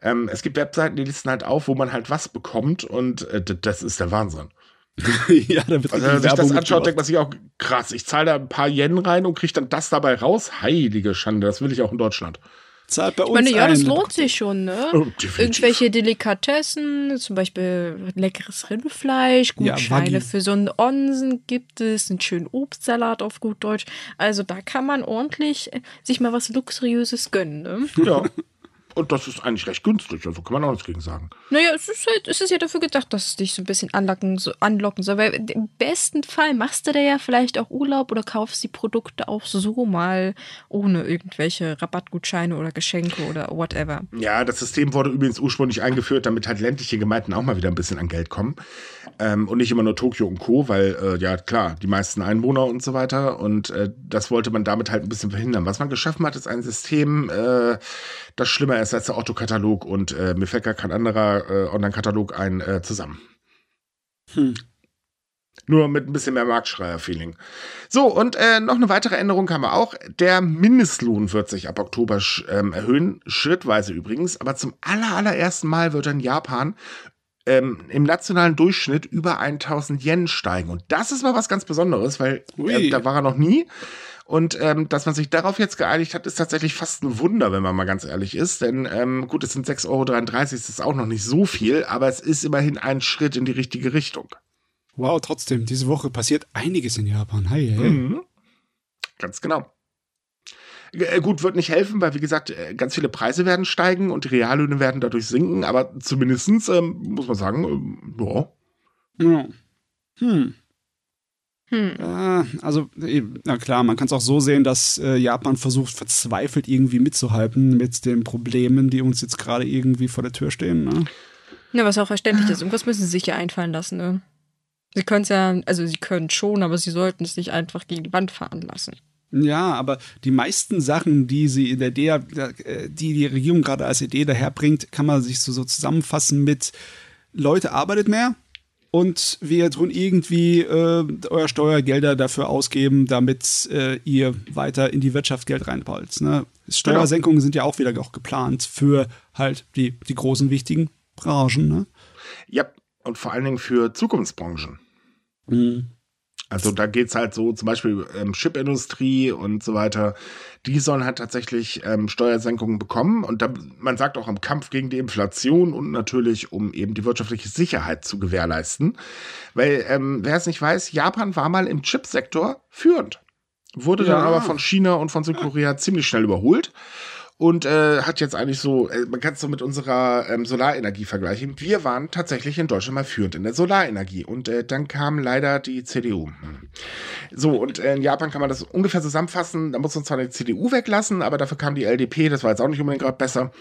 ähm, es gibt Webseiten, die listen halt auf, wo man halt was bekommt und äh, das ist der Wahnsinn. (laughs) ja, da wird also, wenn man sich das anschaut, denkt man sich auch, krass, ich zahle da ein paar Yen rein und kriege dann das dabei raus. Heilige Schande, das will ich auch in Deutschland zahlt bei uns. Ich meine, ja, das lohnt sich schon, ne? Oh, Irgendwelche Delikatessen, zum Beispiel leckeres Rindfleisch, Gutscheine ja, für so einen Onsen gibt es, einen schönen Obstsalat auf gut Deutsch. Also da kann man ordentlich sich mal was Luxuriöses gönnen, ne? Ja. (laughs) Und das ist eigentlich recht günstig, also kann man auch nichts gegen sagen. Naja, es ist, halt, es ist ja dafür gedacht, dass es dich so ein bisschen anlocken, so, anlocken soll. Weil im besten Fall machst du da ja vielleicht auch Urlaub oder kaufst die Produkte auch so mal ohne irgendwelche Rabattgutscheine oder Geschenke oder whatever. Ja, das System wurde übrigens ursprünglich eingeführt, damit halt ländliche Gemeinden auch mal wieder ein bisschen an Geld kommen. Ähm, und nicht immer nur Tokio und Co., weil, äh, ja, klar, die meisten Einwohner und so weiter. Und äh, das wollte man damit halt ein bisschen verhindern. Was man geschaffen hat, ist ein System, äh, das schlimmer ist als der Otto-Katalog und äh, mir fällt gar kein anderer äh, Online-Katalog ein äh, zusammen. Hm. Nur mit ein bisschen mehr Marktschreier-Feeling. So, und äh, noch eine weitere Änderung haben wir auch. Der Mindestlohn wird sich ab Oktober ähm, erhöhen, schrittweise übrigens, aber zum aller, allerersten Mal wird in Japan ähm, im nationalen Durchschnitt über 1000 Yen steigen. Und das ist mal was ganz Besonderes, weil äh, da war er noch nie. Und ähm, dass man sich darauf jetzt geeinigt hat, ist tatsächlich fast ein Wunder, wenn man mal ganz ehrlich ist. Denn ähm, gut, es sind 6,33 Euro, das ist auch noch nicht so viel, aber es ist immerhin ein Schritt in die richtige Richtung. Wow, trotzdem, diese Woche passiert einiges in Japan. Hey, hey. Mhm. Ganz genau. Äh, gut, wird nicht helfen, weil wie gesagt, äh, ganz viele Preise werden steigen und die Reallöhne werden dadurch sinken, aber zumindestens ähm, muss man sagen, ähm, ja. Ja. Hm. Hm. Äh, also, na klar, man kann es auch so sehen, dass äh, Japan versucht, verzweifelt irgendwie mitzuhalten mit den Problemen, die uns jetzt gerade irgendwie vor der Tür stehen. Ne? Ja, was auch verständlich ist. Irgendwas müssen sie sich ja einfallen lassen. Ne? Sie können es ja, also sie können schon, aber sie sollten es nicht einfach gegen die Wand fahren lassen. Ja, aber die meisten Sachen, die sie in der Idee, äh, die die Regierung gerade als Idee daherbringt, kann man sich so, so zusammenfassen mit Leute arbeitet mehr, und wir tun irgendwie äh, euer Steuergelder dafür ausgeben, damit äh, ihr weiter in die Wirtschaft Geld reinballt. Ne? Steuersenkungen genau. sind ja auch wieder auch geplant für halt die, die großen wichtigen Branchen. Ne? Ja, und vor allen Dingen für Zukunftsbranchen. Mhm. Also da geht es halt so, zum Beispiel ähm, Chipindustrie und so weiter, die sollen halt tatsächlich ähm, Steuersenkungen bekommen. Und da, man sagt auch im Kampf gegen die Inflation und natürlich, um eben die wirtschaftliche Sicherheit zu gewährleisten. Weil, ähm, wer es nicht weiß, Japan war mal im Chipsektor führend. Wurde ja. dann aber von China und von Südkorea ziemlich schnell überholt und äh, hat jetzt eigentlich so, äh, man kann es so mit unserer ähm, Solarenergie vergleichen. Wir waren tatsächlich in Deutschland mal führend in der Solarenergie und äh, dann kam leider die CDU. Hm. So, und äh, in Japan kann man das ungefähr zusammenfassen. Da muss man zwar die CDU weglassen, aber dafür kam die LDP, das war jetzt auch nicht unbedingt gerade besser.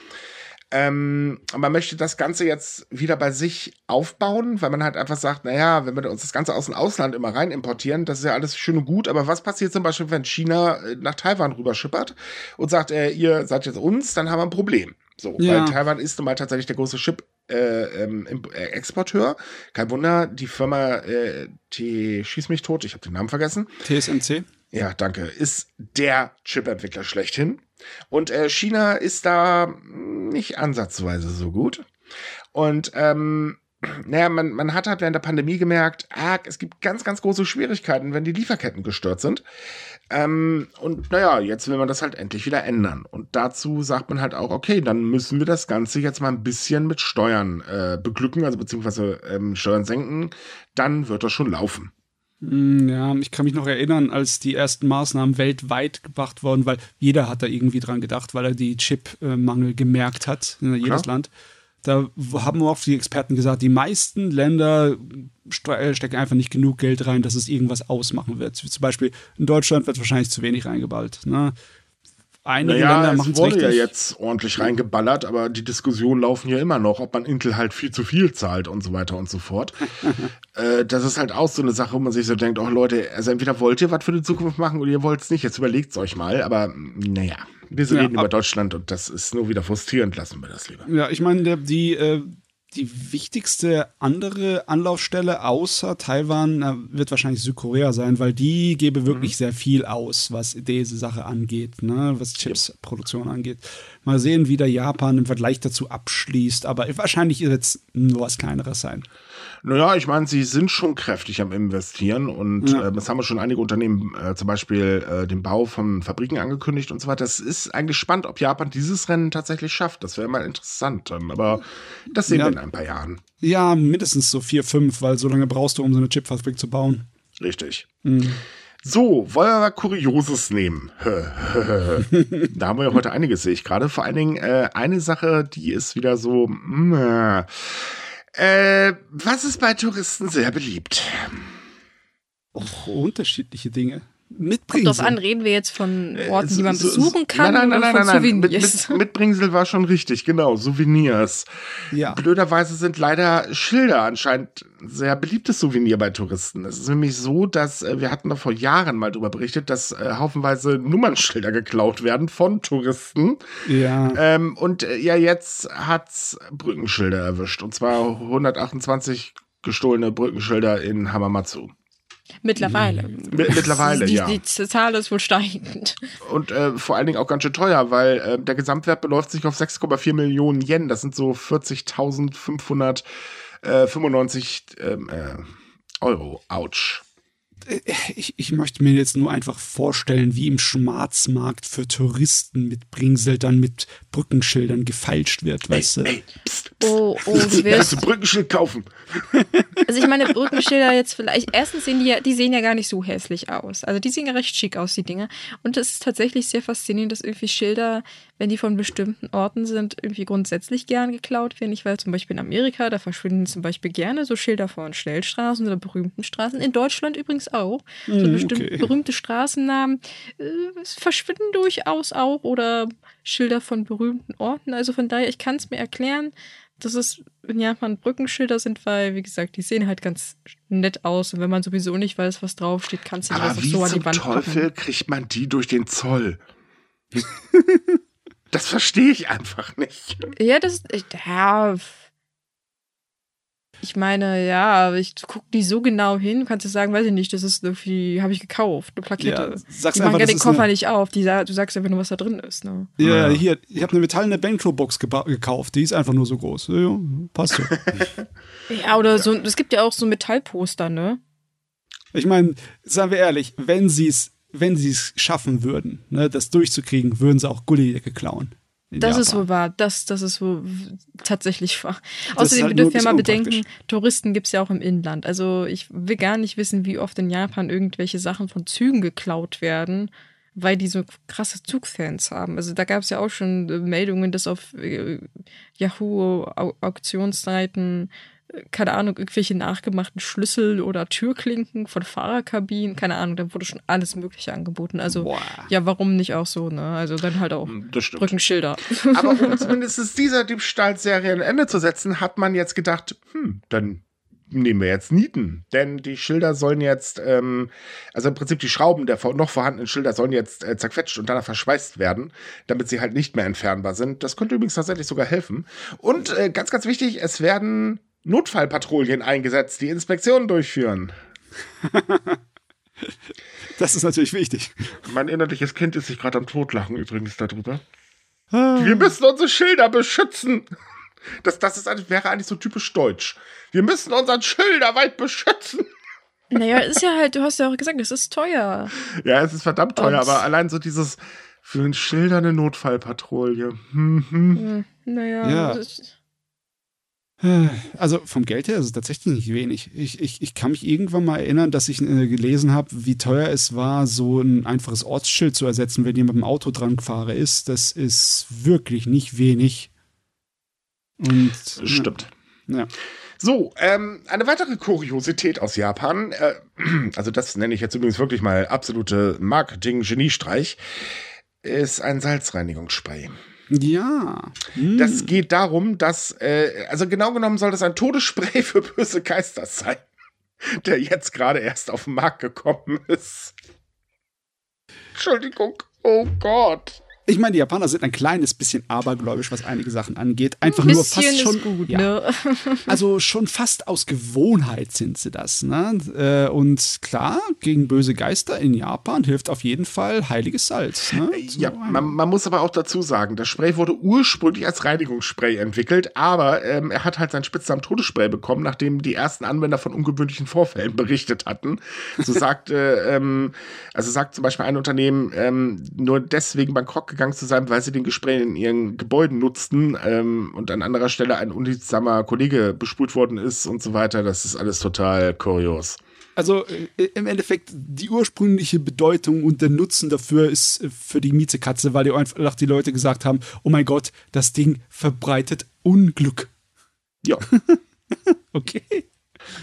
Ähm, man möchte das Ganze jetzt wieder bei sich aufbauen, weil man halt einfach sagt, naja, wenn wir uns das Ganze aus dem Ausland immer rein importieren, das ist ja alles schön und gut, aber was passiert zum Beispiel, wenn China äh, nach Taiwan rüberschippert und sagt, äh, ihr seid jetzt uns, dann haben wir ein Problem. So, ja. weil Taiwan ist nun mal tatsächlich der große Chip-Exporteur. Äh, ähm, äh, Kein Wunder, die Firma, äh, die schieß mich tot, ich habe den Namen vergessen. TSMC. Ja, danke. Ist der Chip-Entwickler schlechthin. Und äh, China ist da nicht ansatzweise so gut. Und ähm, naja, man, man hat halt während der Pandemie gemerkt, ah, es gibt ganz, ganz große Schwierigkeiten, wenn die Lieferketten gestört sind. Ähm, und naja, jetzt will man das halt endlich wieder ändern. Und dazu sagt man halt auch, okay, dann müssen wir das Ganze jetzt mal ein bisschen mit Steuern äh, beglücken, also beziehungsweise ähm, Steuern senken. Dann wird das schon laufen. Hm, ja, ich kann mich noch erinnern, als die ersten Maßnahmen weltweit gebracht wurden, weil jeder hat da irgendwie dran gedacht, weil er die Chip-Mangel gemerkt hat, in jedes Klar. Land. Da haben auch die Experten gesagt, die meisten Länder äh, stecken einfach nicht genug Geld rein, dass es irgendwas ausmachen wird. Zum Beispiel in Deutschland wird wahrscheinlich zu wenig reingeballt. Ne? Einige naja, Länder machen es wurde richtig. ja jetzt ordentlich reingeballert, aber die Diskussionen laufen ja immer noch, ob man Intel halt viel zu viel zahlt und so weiter und so fort. (laughs) äh, das ist halt auch so eine Sache, wo man sich so denkt, oh Leute, also entweder wollt ihr was für die Zukunft machen oder ihr wollt es nicht. Jetzt überlegt es euch mal, aber naja, wir ja, reden über Deutschland und das ist nur wieder frustrierend, lassen wir das lieber. Ja, ich meine, die, äh, die wichtigste andere Anlaufstelle außer Taiwan wird wahrscheinlich Südkorea sein, weil die gebe wirklich mhm. sehr viel aus, was diese Sache angeht, ne? was Chipsproduktion angeht. Mal sehen, wie der Japan im Vergleich dazu abschließt, aber wahrscheinlich wird es nur was Kleineres sein. Naja, ich meine, sie sind schon kräftig am Investieren und ja. äh, das haben wir schon einige Unternehmen, äh, zum Beispiel äh, den Bau von Fabriken angekündigt und so weiter. Es ist eigentlich spannend, ob Japan dieses Rennen tatsächlich schafft. Das wäre mal interessant, dann. aber das sehen ja. wir in ein paar Jahren. Ja, mindestens so vier, fünf, weil so lange brauchst du, um so eine Chipfabrik zu bauen. Richtig. Mhm. So, wollen wir mal Kurioses nehmen? (laughs) da haben wir ja heute einiges, sehe ich gerade. Vor allen Dingen äh, eine Sache, die ist wieder so. Mh, mm, äh, was ist bei Touristen sehr beliebt? Oh, unterschiedliche Dinge mitbringen. Kommt drauf an, reden wir jetzt von äh, Orten, die man besuchen kann nein, nein, nein, nein, nein, Souvenirs? Mit, mit, Mitbringsel war schon richtig, genau, Souvenirs. Ja. Blöderweise sind leider Schilder anscheinend sehr beliebtes Souvenir bei Touristen. Es ist nämlich so, dass äh, wir hatten da vor Jahren mal darüber berichtet, dass äh, haufenweise Nummernschilder geklaut werden von Touristen. Ja. Ähm, und äh, ja, jetzt hat's Brückenschilder erwischt. Und zwar 128 gestohlene Brückenschilder in Hamamatsu. Mittlerweile. mittlerweile, die, ja. Die Zahl ist wohl steigend. Und äh, vor allen Dingen auch ganz schön teuer, weil äh, der Gesamtwert beläuft sich auf 6,4 Millionen Yen. Das sind so 40.595 ähm, äh, Euro. Autsch ich, ich möchte mir jetzt nur einfach vorstellen, wie im Schwarzmarkt für Touristen mit Bringsel dann mit Brückenschildern gefeilscht wird, weißt du? Ey, pst, pst. Oh, oh, du (laughs) willst du Brückenschild kaufen. Also ich meine, Brückenschilder jetzt vielleicht, erstens sehen die ja, die sehen ja gar nicht so hässlich aus. Also die sehen ja recht schick aus, die Dinge. Und es ist tatsächlich sehr faszinierend, dass irgendwie Schilder, wenn die von bestimmten Orten sind, irgendwie grundsätzlich gern geklaut werden. Ich weiß zum Beispiel in Amerika, da verschwinden zum Beispiel gerne so Schilder von Schnellstraßen oder berühmten Straßen. In Deutschland übrigens auch. So mm, bestimmte okay. berühmte Straßennamen äh, verschwinden durchaus auch oder Schilder von berühmten Orten. Also von daher, ich kann es mir erklären, dass es in Japan Brückenschilder sind, weil, wie gesagt, die sehen halt ganz nett aus. Und wenn man sowieso nicht weiß, was draufsteht, kannst du das auch so an die Wand Teufel gucken. kriegt man die durch den Zoll? (laughs) das verstehe ich einfach nicht. Ja, das, ja, ich meine, ja, ich gucke die so genau hin, kannst du sagen, weiß ich nicht, das ist irgendwie, habe ich gekauft, eine Plakette. Ja, die machen ja den Koffer eine... nicht auf, die, du sagst einfach nur, was da drin ist. Ne? Ja, ja, hier, ich habe eine metallene Bankroll-Box gekauft, die ist einfach nur so groß. Ja, passt so. (laughs) ja, oder so, es gibt ja auch so Metallposter, ne? Ich meine, sagen wir ehrlich, wenn sie es wenn sie es schaffen würden, ne, das durchzukriegen, würden sie auch Gullidecke klauen. Das Japan. ist wohl wahr. Das, das ist wohl tatsächlich wahr. Außerdem, halt wir dürfen ja mal bedenken, Touristen gibt es ja auch im Inland. Also ich will gar nicht wissen, wie oft in Japan irgendwelche Sachen von Zügen geklaut werden, weil die so krasse Zugfans haben. Also da gab es ja auch schon äh, Meldungen, dass auf äh, Yahoo-Auktionsseiten keine Ahnung, irgendwelche nachgemachten Schlüssel oder Türklinken von Fahrerkabinen, keine Ahnung, da wurde schon alles Mögliche angeboten. Also, Boah. ja, warum nicht auch so, ne? Also dann halt auch Brückenschilder. (laughs) Aber um (laughs) zumindest dieser Diebstahlserie ein Ende zu setzen, hat man jetzt gedacht, hm, dann nehmen wir jetzt Nieten, denn die Schilder sollen jetzt, ähm, also im Prinzip die Schrauben der noch vorhandenen Schilder sollen jetzt äh, zerquetscht und danach verschweißt werden, damit sie halt nicht mehr entfernbar sind. Das könnte übrigens tatsächlich sogar helfen. Und äh, ganz, ganz wichtig, es werden Notfallpatrouillen eingesetzt, die Inspektionen durchführen. (laughs) das ist natürlich wichtig. Mein innerliches Kind ist sich gerade am Totlachen übrigens darüber. Ah. Wir müssen unsere Schilder beschützen. (laughs) Das, das ist, wäre eigentlich so typisch deutsch. Wir müssen unseren Schilder weit beschützen. (laughs) Naja, ist ja halt, du hast ja auch gesagt, es ist teuer. Ja, es ist verdammt teuer, Und aber allein so dieses für einen Schilder eine Notfallpatrouille. Hm, hm. Naja, ja. Also vom Geld her ist es tatsächlich nicht wenig. Ich, ich, ich kann mich irgendwann mal erinnern, dass ich äh, gelesen habe, wie teuer es war, so ein einfaches Ortsschild zu ersetzen, wenn jemand mit dem Auto dran gefahren ist. Das ist wirklich nicht wenig. Und, Stimmt. Ja. So, ähm, eine weitere Kuriosität aus Japan, äh, (clears throat) also das nenne ich jetzt übrigens wirklich mal absolute Marketing-Geniestreich, ist ein Salzreinigungsspray. Ja. Hm. Das geht darum, dass, äh, also genau genommen soll das ein Todesspray (laughs) für böse Geister sein, der jetzt gerade erst auf den Markt gekommen ist. Entschuldigung. Oh Gott. Ich meine, die Japaner sind ein kleines bisschen abergläubisch, was einige Sachen angeht. Einfach nur fast schon. Gut, ja. ne? (laughs) also schon fast aus Gewohnheit sind sie das. Ne? Äh, und klar, gegen böse Geister in Japan hilft auf jeden Fall heiliges Salz. Ne? Äh, ja, man, man, muss aber auch dazu sagen, das Spray wurde ursprünglich als Reinigungsspray entwickelt, aber ähm, er hat halt seinen Spitznamen Todesspray bekommen, nachdem die ersten Anwender von ungewöhnlichen Vorfällen berichtet hatten. So (laughs) sagte, ähm, also sagt zum Beispiel ein Unternehmen, ähm, nur deswegen bankrott gegangen zu sein, weil sie den Gespräch in ihren Gebäuden nutzten ähm, und an anderer Stelle ein unliebsamer Kollege bespult worden ist und so weiter. Das ist alles total kurios. Also äh, im Endeffekt die ursprüngliche Bedeutung und der Nutzen dafür ist äh, für die Miezekatze, weil die einfach die Leute gesagt haben, oh mein Gott, das Ding verbreitet Unglück. Ja. (laughs) okay.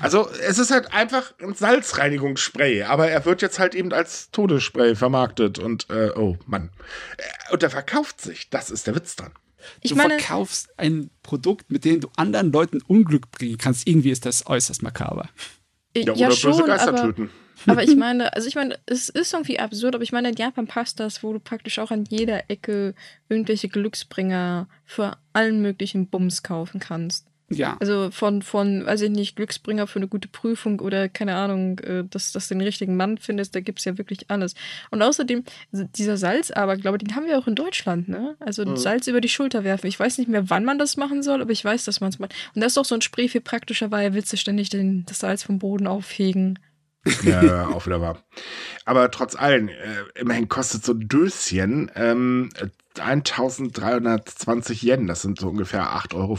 Also es ist halt einfach ein Salzreinigungsspray, aber er wird jetzt halt eben als Todesspray vermarktet und äh, oh Mann. Äh, und er verkauft sich. Das ist der Witz dran. Ich du meine, verkaufst ein Produkt, mit dem du anderen Leuten Unglück bringen kannst. Irgendwie ist das äußerst makaber. Ja, ja oder schon, böse Geister aber, töten. (laughs) Aber ich meine, also ich meine, es ist irgendwie absurd, aber ich meine, in Japan passt das, wo du praktisch auch an jeder Ecke irgendwelche Glücksbringer für allen möglichen Bums kaufen kannst. Ja. Also von, von, weiß ich nicht, Glücksbringer für eine gute Prüfung oder keine Ahnung, äh, dass, dass du den richtigen Mann findest, da gibt es ja wirklich alles. Und außerdem, dieser Salz aber, glaube ich, den haben wir auch in Deutschland, ne? Also mhm. Salz über die Schulter werfen. Ich weiß nicht mehr, wann man das machen soll, aber ich weiß, dass man es macht. Und das ist doch so ein Spray viel praktischer, weil willst du ständig den, das Salz vom Boden aufhegen. Ja, auch wieder wahr. Aber trotz allem, äh, immerhin kostet so ein Döschen ähm, 1320 Yen, das sind so ungefähr 8,50 Euro.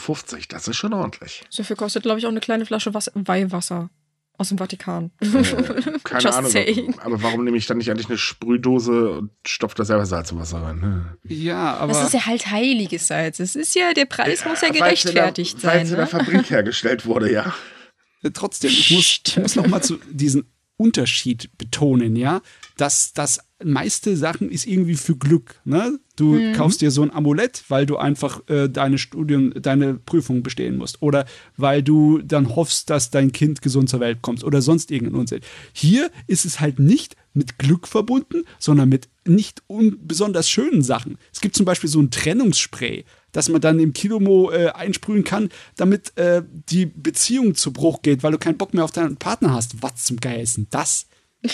Das ist schon ordentlich. So viel kostet, glaube ich, auch eine kleine Flasche Wasser, Weihwasser aus dem Vatikan. Äh, (laughs) keine Ahnung. Saying. Aber warum nehme ich dann nicht eigentlich eine Sprühdose und stopfe da selber Salz im Wasser rein? Ne? Ja, aber. Das ist ja halt heiliges Salz. Es ist ja, der Preis ja, muss ja gerechtfertigt sein. Weil es in der ne? Fabrik hergestellt wurde, ja. Äh, trotzdem, ich muss, ich muss noch mal zu diesen Unterschied betonen, ja, dass das meiste Sachen ist irgendwie für Glück. Ne? Du mhm. kaufst dir so ein Amulett, weil du einfach äh, deine Studien, deine Prüfung bestehen musst. Oder weil du dann hoffst, dass dein Kind gesund zur Welt kommt oder sonst irgendein Unsinn. Hier ist es halt nicht mit Glück verbunden, sondern mit nicht besonders schönen Sachen. Es gibt zum Beispiel so ein Trennungsspray dass man dann im Kilomo äh, einsprühen kann, damit äh, die Beziehung zu Bruch geht, weil du keinen Bock mehr auf deinen Partner hast. Was zum Geil ist denn das? (laughs)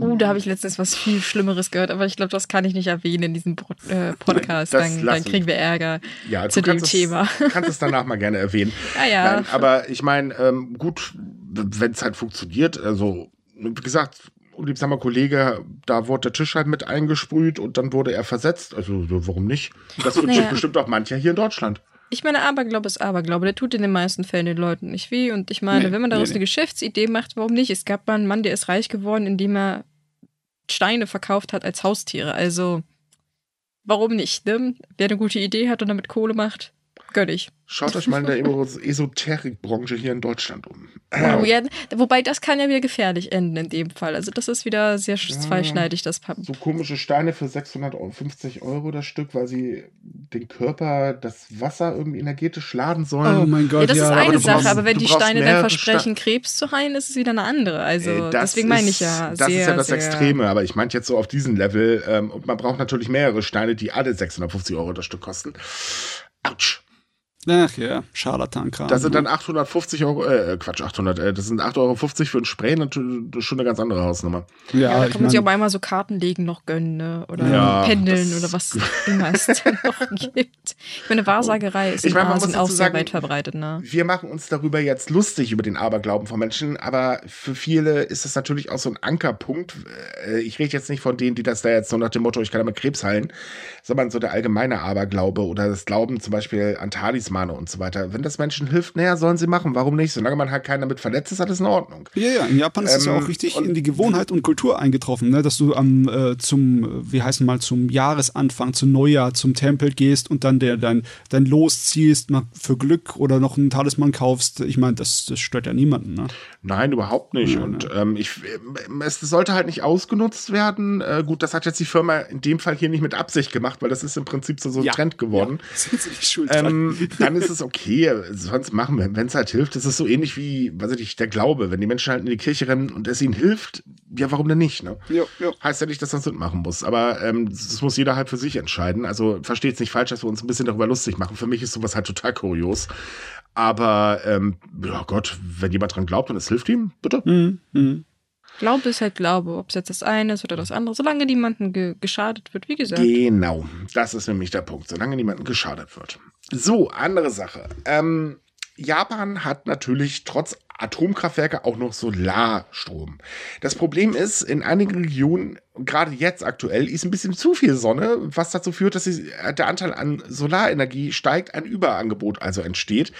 Uh, da habe ich letztens was viel Schlimmeres gehört, aber ich glaube, das kann ich nicht erwähnen in diesem äh, Podcast. Dann, dann, kriegen wir Ärger ja, zu dem Thema. Du kannst es danach mal gerne erwähnen. (laughs) Ja, ja. Nein, aber ich meine, ähm, gut, wenn es halt funktioniert, also wie gesagt, unliebsamer Kollege, da wurde der Tisch halt mit eingesprüht und dann wurde er versetzt. Also warum nicht? Das wünscht naja. bestimmt auch mancher hier in Deutschland. Ich meine, Aberglaube ist Aberglaube. Der tut in den meisten Fällen den Leuten nicht weh. Und ich meine, nee, wenn man daraus nee, eine Geschäftsidee macht, warum nicht? Es gab mal einen Mann, der ist reich geworden, indem er Steine verkauft hat als Haustiere. Also, warum nicht? Ne? Wer eine gute Idee hat und damit Kohle macht, Gönn ich. Schaut euch mal in der Esoterikbranche hier in Deutschland um. Wow, ja, wobei das kann ja wieder gefährlich enden in dem Fall. Also das ist wieder sehr zweischneidig, das Pappen. So komische Steine für 650 Euro das Stück, weil sie den Körper, das Wasser irgendwie energetisch laden sollen. Oh mein Gott, ja. Das ja, ist eine aber Sache, brauchst, aber wenn die Steine dann versprechen, Ste Krebs zu heilen, ist es wieder eine andere. Also Ey, deswegen meine ich ja. Das sehr, ist ja das Extreme, aber ich meinte jetzt so auf diesem Level. Ähm, und man braucht natürlich mehrere Steine, die alle 650 Euro das Stück kosten. Autsch. Ach ja, Scharlatankram. Das sind dann 850 Euro, äh, Quatsch, 800, äh, das sind 8,50 Euro für ein Spray, natürlich schon eine ganz andere Hausnummer. Ja, ja da kann man sich auch einmal so Karten legen noch gönnen, ne? Oder ja, Pendeln oder was immer es da noch gibt. Ich meine, Wahrsagerei ist ich meine, Asien auch sehr weit verbreitet, ne? Wir machen uns darüber jetzt lustig, über den Aberglauben von Menschen, aber für viele ist das natürlich auch so ein Ankerpunkt. Äh, ich rede jetzt nicht von denen, die das da jetzt so nach dem Motto, ich kann damit Krebs heilen, sondern so der allgemeine Aberglaube oder das Glauben zum Beispiel an Talisman Talismane und so weiter. Wenn das Menschen hilft, naja, sollen sie machen. Warum nicht? Solange man halt keinen damit verletzt, ist alles in Ordnung. Ja, ja, in Japan ist es ähm, ja auch richtig in die Gewohnheit und Kultur eingetroffen, ne? dass du am äh, zum, wie heißen mal, zum Jahresanfang, zum Neujahr, zum Tempel gehst und dann der, dein, dein Los ziehst, mal für Glück oder noch einen Talisman kaufst. Ich meine, das, das stört ja niemanden. Ne? Nein, überhaupt nicht. Ja, und ne? ähm, ich, äh, es sollte halt nicht ausgenutzt werden. Äh, gut, das hat jetzt die Firma in dem Fall hier nicht mit Absicht gemacht, weil das ist im Prinzip so, so ein ja, Trend geworden. Ja, (laughs) sind sie nicht schuld ähm, dann ist es okay. Sonst machen wir, wenn es halt hilft. Das ist so ähnlich wie, weiß ich nicht, der Glaube. Wenn die Menschen halt in die Kirche rennen und es ihnen hilft, ja, warum denn nicht? Ne? Jo, jo. Heißt ja nicht, dass das machen muss. Aber ähm, das muss jeder halt für sich entscheiden. Also versteht es nicht falsch, dass wir uns ein bisschen darüber lustig machen. Für mich ist sowas halt total kurios. Aber ähm, ja Gott, wenn jemand dran glaubt und es hilft ihm, bitte. Mhm. Mhm. Glaube ist halt Glaube, ob es jetzt das eine ist oder das andere, solange niemandem ge geschadet wird, wie gesagt. Genau, das ist nämlich der Punkt, solange niemandem geschadet wird. So, andere Sache. Ähm, Japan hat natürlich trotz Atomkraftwerke auch noch Solarstrom. Das Problem ist, in einigen Regionen, gerade jetzt aktuell, ist ein bisschen zu viel Sonne, was dazu führt, dass der Anteil an Solarenergie steigt, ein Überangebot also entsteht.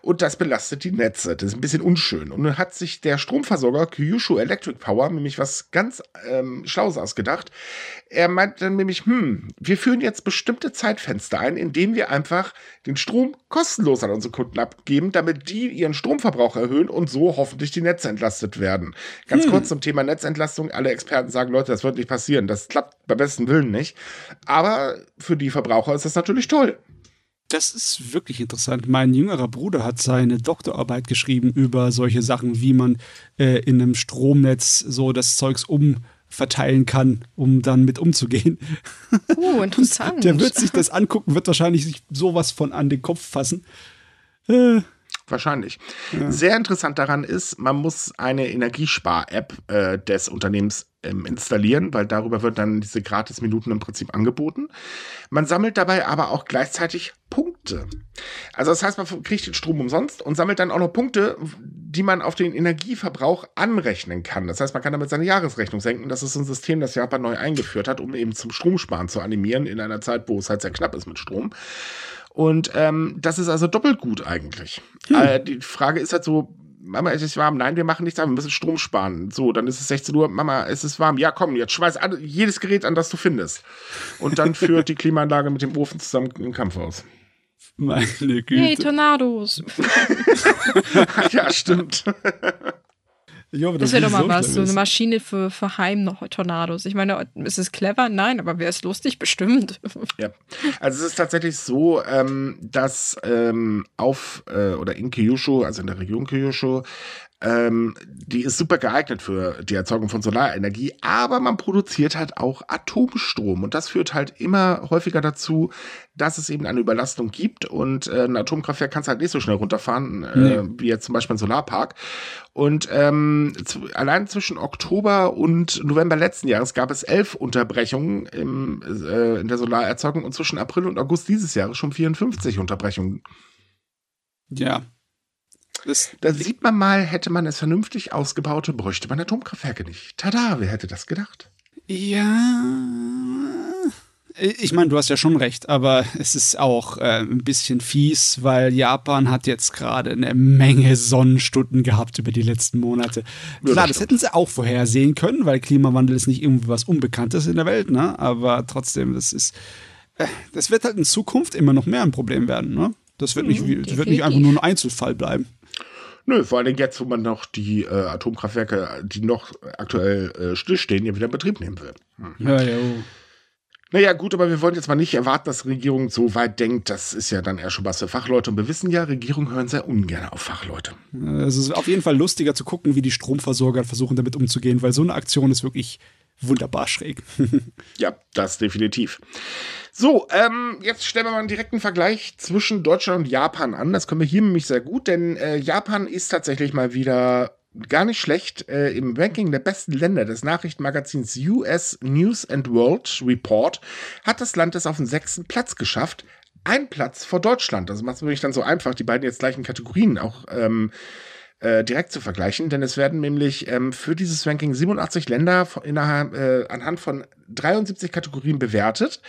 Und das belastet die Netze. Das ist ein bisschen unschön. Und nun hat sich der Stromversorger Kyushu Electric Power nämlich was ganz ähm, Schlaues ausgedacht. Er meint dann nämlich, hm, wir führen jetzt bestimmte Zeitfenster ein, in denen wir einfach den Strom kostenlos an unsere Kunden abgeben, damit die ihren Stromverbrauch erhöhen und so hoffentlich die Netze entlastet werden. Ganz hm. kurz zum Thema Netzentlastung. Alle Experten sagen, Leute, das wird nicht passieren. Das klappt beim besten Willen nicht. Aber für die Verbraucher ist das natürlich toll. Das ist wirklich interessant. Mein jüngerer Bruder hat seine Doktorarbeit geschrieben über solche Sachen, wie man äh, in einem Stromnetz so das Zeugs umverteilen kann, um dann mit umzugehen. Oh, (laughs) interessant. Der wird sich das angucken, wird wahrscheinlich sich sowas von an den Kopf fassen. Äh, Wahrscheinlich. Ja. Sehr interessant daran ist, man muss eine Energiespar-App äh, des Unternehmens ähm, installieren, weil darüber wird dann diese Gratis-Minuten im Prinzip angeboten. Man sammelt dabei aber auch gleichzeitig Punkte. Also das heißt, man kriegt den Strom umsonst und sammelt dann auch noch Punkte, die man auf den Energieverbrauch anrechnen kann. Das heißt, man kann damit seine Jahresrechnung senken. Das ist ein System, das Japan neu eingeführt hat, um eben zum Stromsparen zu animieren in einer Zeit, wo es halt sehr knapp ist mit Strom. Und ähm, das ist also doppelt gut eigentlich. Hm. Äh, die Frage ist halt so, Mama, es ist warm. Nein, wir machen nichts, wir müssen Strom sparen. So, dann ist es 16 Uhr. Mama, es ist warm. Ja, komm, jetzt schmeiß jedes Gerät an, das du findest. Und dann (laughs) führt die Klimaanlage mit dem Ofen zusammen einen Kampf aus. Meine Güte. Hey, Tornados. (laughs) ja, stimmt. (laughs) Hoffe, das, wäre doch mal so was, so eine Maschine für, für Heim-Tornados. Ich meine, ist es clever? Nein, aber wäre es lustig? Bestimmt. Ja, also es ist tatsächlich so, ähm, dass ähm, auf äh, oder in Kyushu, also in der Region Kyushu, ähm, die ist super geeignet für die Erzeugung von Solarenergie, aber man produziert halt auch Atomstrom und das führt halt immer häufiger dazu, dass es eben eine Überlastung gibt und äh, ein Atomkraftwerk kannst halt nicht so schnell runterfahren, äh, nee. wie jetzt zum Beispiel ein Solarpark. Und ähm, zu, allein zwischen Oktober und November letzten Jahres gab es elf Unterbrechungen im, äh, in der Solarerzeugung und zwischen April und August dieses Jahres schon 54 Unterbrechungen. Ja, das, da sieht man mal, hätte man es vernünftig ausgebaut, bräuchte man Atomkraftwerke nicht. Tada, wer hätte das gedacht? Ja. Ich meine, du hast ja schon recht, aber es ist auch äh, ein bisschen fies, weil Japan hat jetzt gerade eine Menge Sonnenstunden gehabt über die letzten Monate. Ja, Klar, das, das hätten sie auch vorhersehen können, weil Klimawandel ist nicht irgendwie was Unbekanntes in der Welt, ne? Aber trotzdem, das ist, äh, das wird halt in Zukunft immer noch mehr ein Problem werden, ne? Das wird nicht, mhm, wird nicht einfach nur ein Einzelfall bleiben. Nö, vor allem jetzt, wo man noch die äh, Atomkraftwerke, die noch aktuell äh, stillstehen, ja wieder in Betrieb nehmen will. Hm. Ja, ja. Oh. Naja, gut, aber wir wollen jetzt mal nicht erwarten, dass Regierung so weit denkt. Das ist ja dann eher schon was für Fachleute. Und wir wissen ja, Regierungen hören sehr ungern auf Fachleute. Es ist auf jeden Fall lustiger zu gucken, wie die Stromversorger versuchen, damit umzugehen, weil so eine Aktion ist wirklich wunderbar schräg. (laughs) ja, das definitiv. So, ähm, jetzt stellen wir mal einen direkten Vergleich zwischen Deutschland und Japan an. Das können wir hier nämlich sehr gut, denn äh, Japan ist tatsächlich mal wieder gar nicht schlecht äh, im Ranking der besten Länder des Nachrichtenmagazins US News and World Report hat das Land es auf den sechsten Platz geschafft. Ein Platz vor Deutschland. Das macht es wirklich dann so einfach, die beiden jetzt gleichen Kategorien auch ähm, äh, direkt zu vergleichen, denn es werden nämlich ähm, für dieses Ranking 87 Länder innerhalb, äh, anhand von 73 Kategorien bewertet.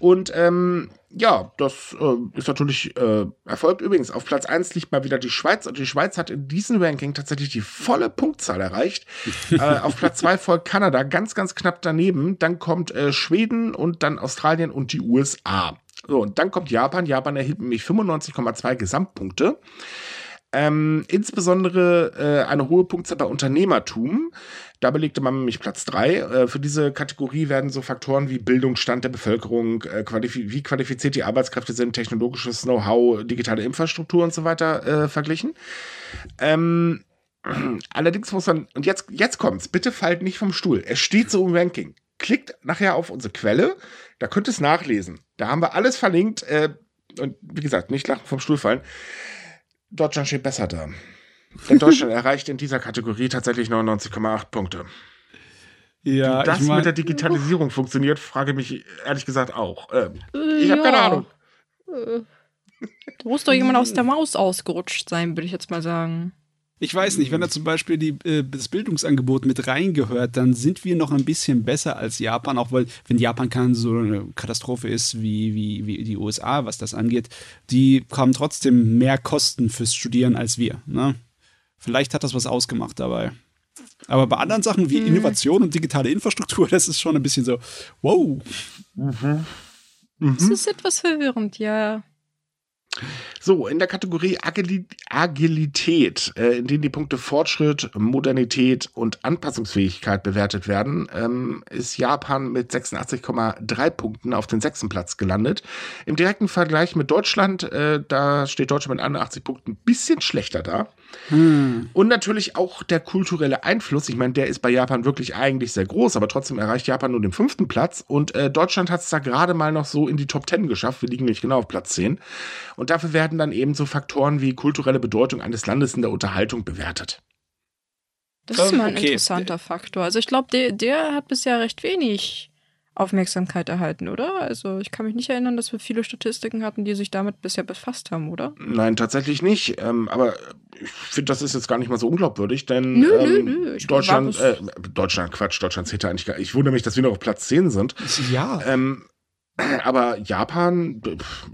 Und ähm, ja, das äh, ist natürlich äh, erfolgt. Übrigens, auf Platz 1 liegt mal wieder die Schweiz und die Schweiz hat in diesem Ranking tatsächlich die volle Punktzahl erreicht. (laughs) äh, auf Platz 2 folgt Kanada, ganz, ganz knapp daneben. Dann kommt äh, Schweden und dann Australien und die USA. So, und dann kommt Japan. Japan erhielt nämlich 95,2 Gesamtpunkte. Ähm, insbesondere äh, eine hohe Punktzahl bei Unternehmertum. Da belegte man nämlich Platz drei. Äh, für diese Kategorie werden so Faktoren wie Bildungsstand der Bevölkerung, äh, qualif wie qualifiziert die Arbeitskräfte sind, technologisches Know-how, digitale Infrastruktur und so weiter äh, verglichen. Ähm, allerdings muss man, und jetzt, jetzt kommt's, bitte fallt nicht vom Stuhl. Es steht so im Ranking. Klickt nachher auf unsere Quelle, da könnt ihr es nachlesen. Da haben wir alles verlinkt. Äh, und wie gesagt, nicht lachen vom Stuhl fallen. Deutschland steht besser da. Denn Deutschland (laughs) erreicht in dieser Kategorie tatsächlich 99,8 Punkte. Ja, Wie das ich mein, mit der Digitalisierung funktioniert, frage mich ehrlich gesagt auch. Ähm, ich ja. habe keine Ahnung. (laughs) Da muss doch jemand aus der Maus ausgerutscht sein, würde ich jetzt mal sagen. Ich weiß nicht, wenn da zum Beispiel die, äh, das Bildungsangebot mit reingehört, dann sind wir noch ein bisschen besser als Japan, auch weil, wenn Japan kann so eine Katastrophe ist wie, wie, wie die USA, was das angeht, die haben trotzdem mehr Kosten fürs Studieren als wir. Ne? Vielleicht hat das was ausgemacht dabei. Aber bei anderen Sachen wie mhm. Innovation und digitale Infrastruktur, (laughs) das ist schon ein bisschen so, wow. Mhm. Mhm. Das ist etwas verwirrend, ja. So, in der Kategorie Agil Agilität, äh, in denen die Punkte Fortschritt, Modernität und Anpassungsfähigkeit bewertet werden, ähm, ist Japan mit 86,3 Punkten auf den sechsten Platz gelandet. Im direkten Vergleich mit Deutschland, äh, da steht Deutschland mit 81 Punkten ein bisschen schlechter da. Hm. Und natürlich auch der kulturelle Einfluss. Ich meine, der ist bei Japan wirklich eigentlich sehr groß, aber trotzdem erreicht Japan nur den fünften Platz. Und äh, Deutschland hat es da gerade mal noch so in die Top 10 geschafft. Wir liegen nicht genau auf Platz 10. Und dafür werden dann eben so Faktoren wie kulturelle Bedeutung eines Landes in der Unterhaltung bewertet. Das ist mal ein okay. interessanter Faktor. Also ich glaube, der, der hat bisher recht wenig Aufmerksamkeit erhalten, oder? Also ich kann mich nicht erinnern, dass wir viele Statistiken hatten, die sich damit bisher befasst haben, oder? Nein, tatsächlich nicht. Ähm, aber ich finde, das ist jetzt gar nicht mal so unglaubwürdig, denn nö, ähm, nö, nö. Deutschland, äh, Deutschland, Quatsch, Deutschland zählt eigentlich gar Ich wundere mich, dass wir noch auf Platz 10 sind. Ja. Ähm, (clears throat) aber Japan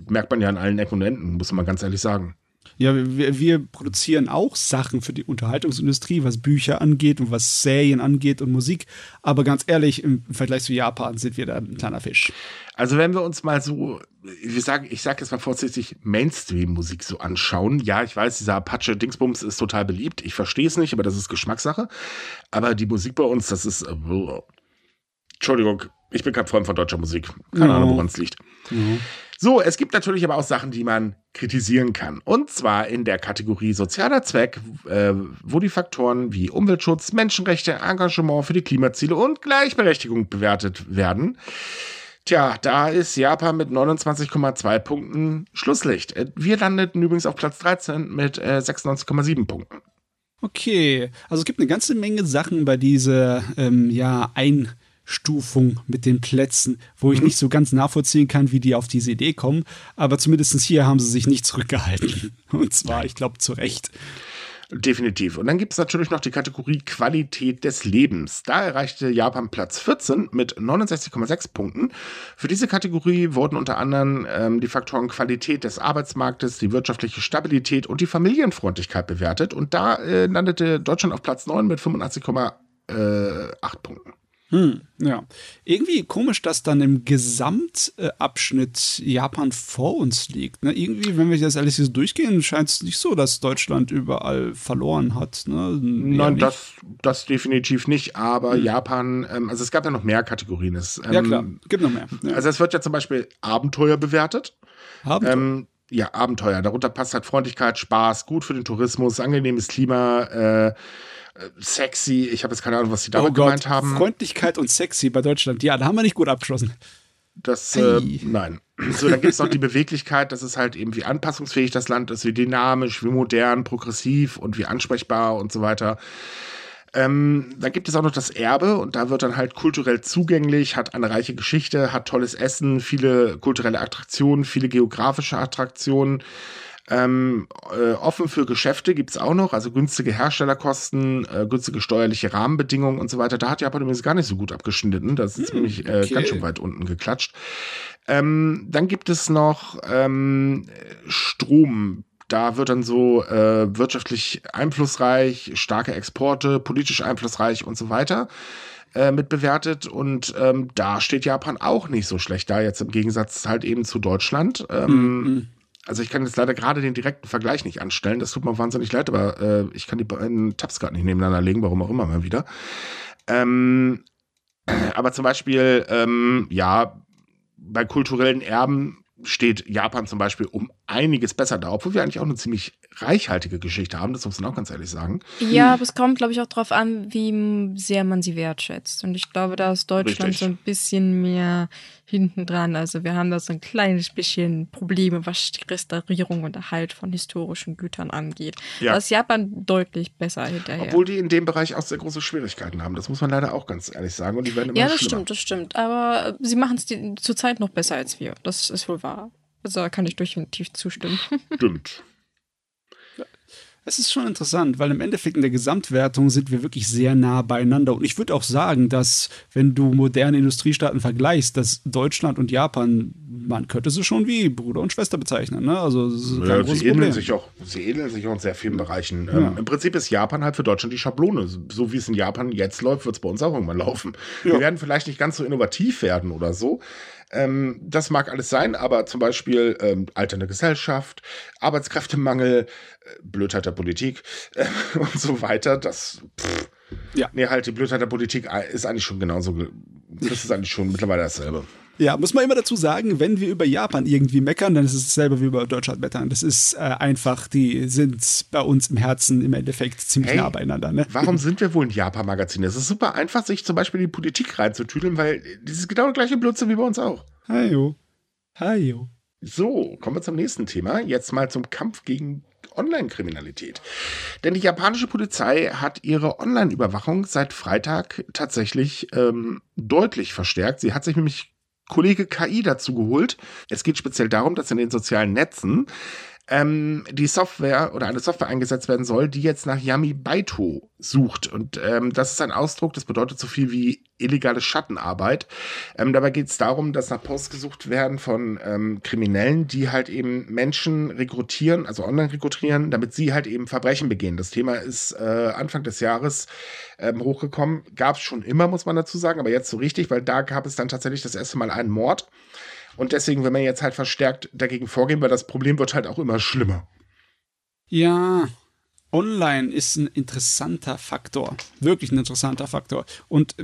merkt man ja an allen Ecken und Enden, muss man ganz ehrlich sagen. Ja, wir, wir, produzieren auch Sachen für die Unterhaltungsindustrie, was Bücher angeht und was Serien angeht und Musik. Aber ganz ehrlich, im Vergleich zu Japan sind wir da ein kleiner Fisch. Also wenn wir uns mal so, wir sagen, ich sage jetzt mal vorsichtig, Mainstream-Musik so anschauen. Ja, ich weiß, dieser Apache-Dingsbums ist total beliebt. Ich verstehe es nicht, aber das ist Geschmackssache. Aber die Musik bei uns, das ist. Äh, Entschuldigung, ich bin kein Freund von deutscher Musik. Keine Ahnung, woran es liegt. Mhm. So, es gibt natürlich aber auch Sachen, die man kritisieren kann. Und zwar in der Kategorie sozialer Zweck, äh, wo die Faktoren wie Umweltschutz, Menschenrechte, Engagement für die Klimaziele und Gleichberechtigung bewertet werden. Tja, da ist Japan mit 29,2 Punkten Schlusslicht. Äh, wir landeten übrigens auf Platz 13 mit äh, 96,7 Punkten. Okay, also es gibt eine ganze Menge Sachen bei dieser ähm, ja, ein Stufung mit den Plätzen, wo ich mhm. nicht so ganz nachvollziehen kann, wie die auf diese Idee kommen. Aber zumindest hier haben sie sich nicht zurückgehalten. (laughs) Und zwar, ich glaube, zu Recht. Definitiv. Und dann gibt es natürlich noch die Kategorie Qualität des Lebens. Da erreichte Japan Platz 14 mit 69,6 Punkten. Für diese Kategorie wurden unter anderem ähm, die Faktoren Qualität des Arbeitsmarktes, die wirtschaftliche Stabilität und die Familienfreundlichkeit bewertet. Und da äh, landete Deutschland auf Platz 9 mit 85,8 Punkten. Hm, ja. Irgendwie komisch, dass dann im Gesamtabschnitt Japan vor uns liegt. Ne? Irgendwie, wenn wir das alles so durchgehen, scheint es nicht so, dass Deutschland überall verloren hat. Ne? Nein, das, das definitiv nicht. Aber hm. Japan, ähm, also es gab ja noch mehr Kategorien. Es, ähm, ja, klar, gibt noch mehr. Ja. Also es wird ja zum Beispiel Abenteuer bewertet. Abenteuer? Ähm, ja, Abenteuer. Darunter passt halt Freundlichkeit, Spaß, gut für den Tourismus, angenehmes Klima, äh, sexy. Ich habe jetzt keine Ahnung, was sie damit oh gemeint haben. Freundlichkeit und sexy bei Deutschland. Ja, da haben wir nicht gut abgeschlossen. Das, äh, nein. So, dann gibt es noch die Beweglichkeit, das ist halt eben wie anpassungsfähig das Land ist, wie dynamisch, wie modern, progressiv und wie ansprechbar und so weiter. Ähm, dann gibt es auch noch das Erbe und da wird dann halt kulturell zugänglich, hat eine reiche Geschichte, hat tolles Essen, viele kulturelle Attraktionen, viele geografische Attraktionen. Ähm, äh, offen für Geschäfte gibt's auch noch, also günstige Herstellerkosten, äh, günstige steuerliche Rahmenbedingungen und so weiter. Da hat Japan übrigens gar nicht so gut abgeschnitten. Das ist hm, nämlich äh, okay. ganz schön weit unten geklatscht. Ähm, dann gibt es noch ähm, Strom. Da wird dann so äh, wirtschaftlich einflussreich, starke Exporte, politisch einflussreich und so weiter äh, mit bewertet. Und ähm, da steht Japan auch nicht so schlecht da, jetzt im Gegensatz halt eben zu Deutschland. Ähm, mhm also ich kann jetzt leider gerade den direkten Vergleich nicht anstellen. Das tut mir wahnsinnig leid, aber äh, ich kann die beiden Tabs gerade nicht nebeneinander legen, warum auch immer mal wieder. Ähm, (clears throat) aber zum Beispiel, ähm, ja, bei kulturellen Erben steht Japan zum Beispiel um einiges besser da, obwohl wir eigentlich auch eine ziemlich reichhaltige Geschichte haben, das muss man auch ganz ehrlich sagen. Ja, aber es kommt, glaube ich, auch darauf an, wie sehr man sie wertschätzt. Und ich glaube, da ist Deutschland Richtig. so ein bisschen mehr hinten dran. Also wir haben da so ein kleines bisschen Probleme, was die Restaurierung und Erhalt von historischen Gütern angeht. Ja. Da ist Japan deutlich besser hinterher. Obwohl die in dem Bereich auch sehr große Schwierigkeiten haben. Das muss man leider auch ganz ehrlich sagen. Und die werden immer Ja, das schlimmer. stimmt, das stimmt. Aber sie machen es zurzeit noch besser als wir. Das ist wohl wahr. Also da kann ich definitiv zustimmen. Stimmt. (laughs) Es ist schon interessant, weil im Endeffekt in der Gesamtwertung sind wir wirklich sehr nah beieinander. Und ich würde auch sagen, dass, wenn du moderne Industriestaaten vergleichst, dass Deutschland und Japan, man könnte sie schon wie Bruder und Schwester bezeichnen. Ne? Also, ja, sie, ähneln sich auch, sie ähneln sich auch in sehr vielen Bereichen. Ja. Ähm, Im Prinzip ist Japan halt für Deutschland die Schablone. So wie es in Japan jetzt läuft, wird es bei uns auch irgendwann laufen. Ja. Wir werden vielleicht nicht ganz so innovativ werden oder so. Ähm, das mag alles sein, aber zum Beispiel ähm, alternde Gesellschaft, Arbeitskräftemangel, äh, Blödheit der Politik (laughs) äh, und so weiter. Das, pff, ja. Nee, halt, die Blödheit der Politik äh, ist eigentlich schon genauso, das ist eigentlich schon mittlerweile dasselbe. Ja, muss man immer dazu sagen, wenn wir über Japan irgendwie meckern, dann ist es dasselbe wie über Deutschland meckern. Das ist äh, einfach, die sind bei uns im Herzen im Endeffekt ziemlich hey, nah beieinander. Ne? Warum sind wir wohl ein Japan-Magazin? Es ist super einfach, sich zum Beispiel in die Politik reinzutüdeln, weil das ist genau der gleiche Blödsinn wie bei uns auch. Hajo. Hajo. So, kommen wir zum nächsten Thema. Jetzt mal zum Kampf gegen Online-Kriminalität. Denn die japanische Polizei hat ihre Online-Überwachung seit Freitag tatsächlich ähm, deutlich verstärkt. Sie hat sich nämlich Kollege KI dazu geholt. Es geht speziell darum, dass in den sozialen Netzen ähm, die Software oder eine Software eingesetzt werden soll, die jetzt nach Yami Baito sucht. Und ähm, das ist ein Ausdruck, das bedeutet so viel wie illegale Schattenarbeit. Ähm, dabei geht es darum, dass nach Posts gesucht werden von ähm, Kriminellen, die halt eben Menschen rekrutieren, also online rekrutieren, damit sie halt eben Verbrechen begehen. Das Thema ist äh, Anfang des Jahres ähm, hochgekommen. Gab es schon immer, muss man dazu sagen, aber jetzt so richtig, weil da gab es dann tatsächlich das erste Mal einen Mord. Und deswegen will man jetzt halt verstärkt dagegen vorgehen, weil das Problem wird halt auch immer schlimmer. Ja, online ist ein interessanter Faktor. Wirklich ein interessanter Faktor. Und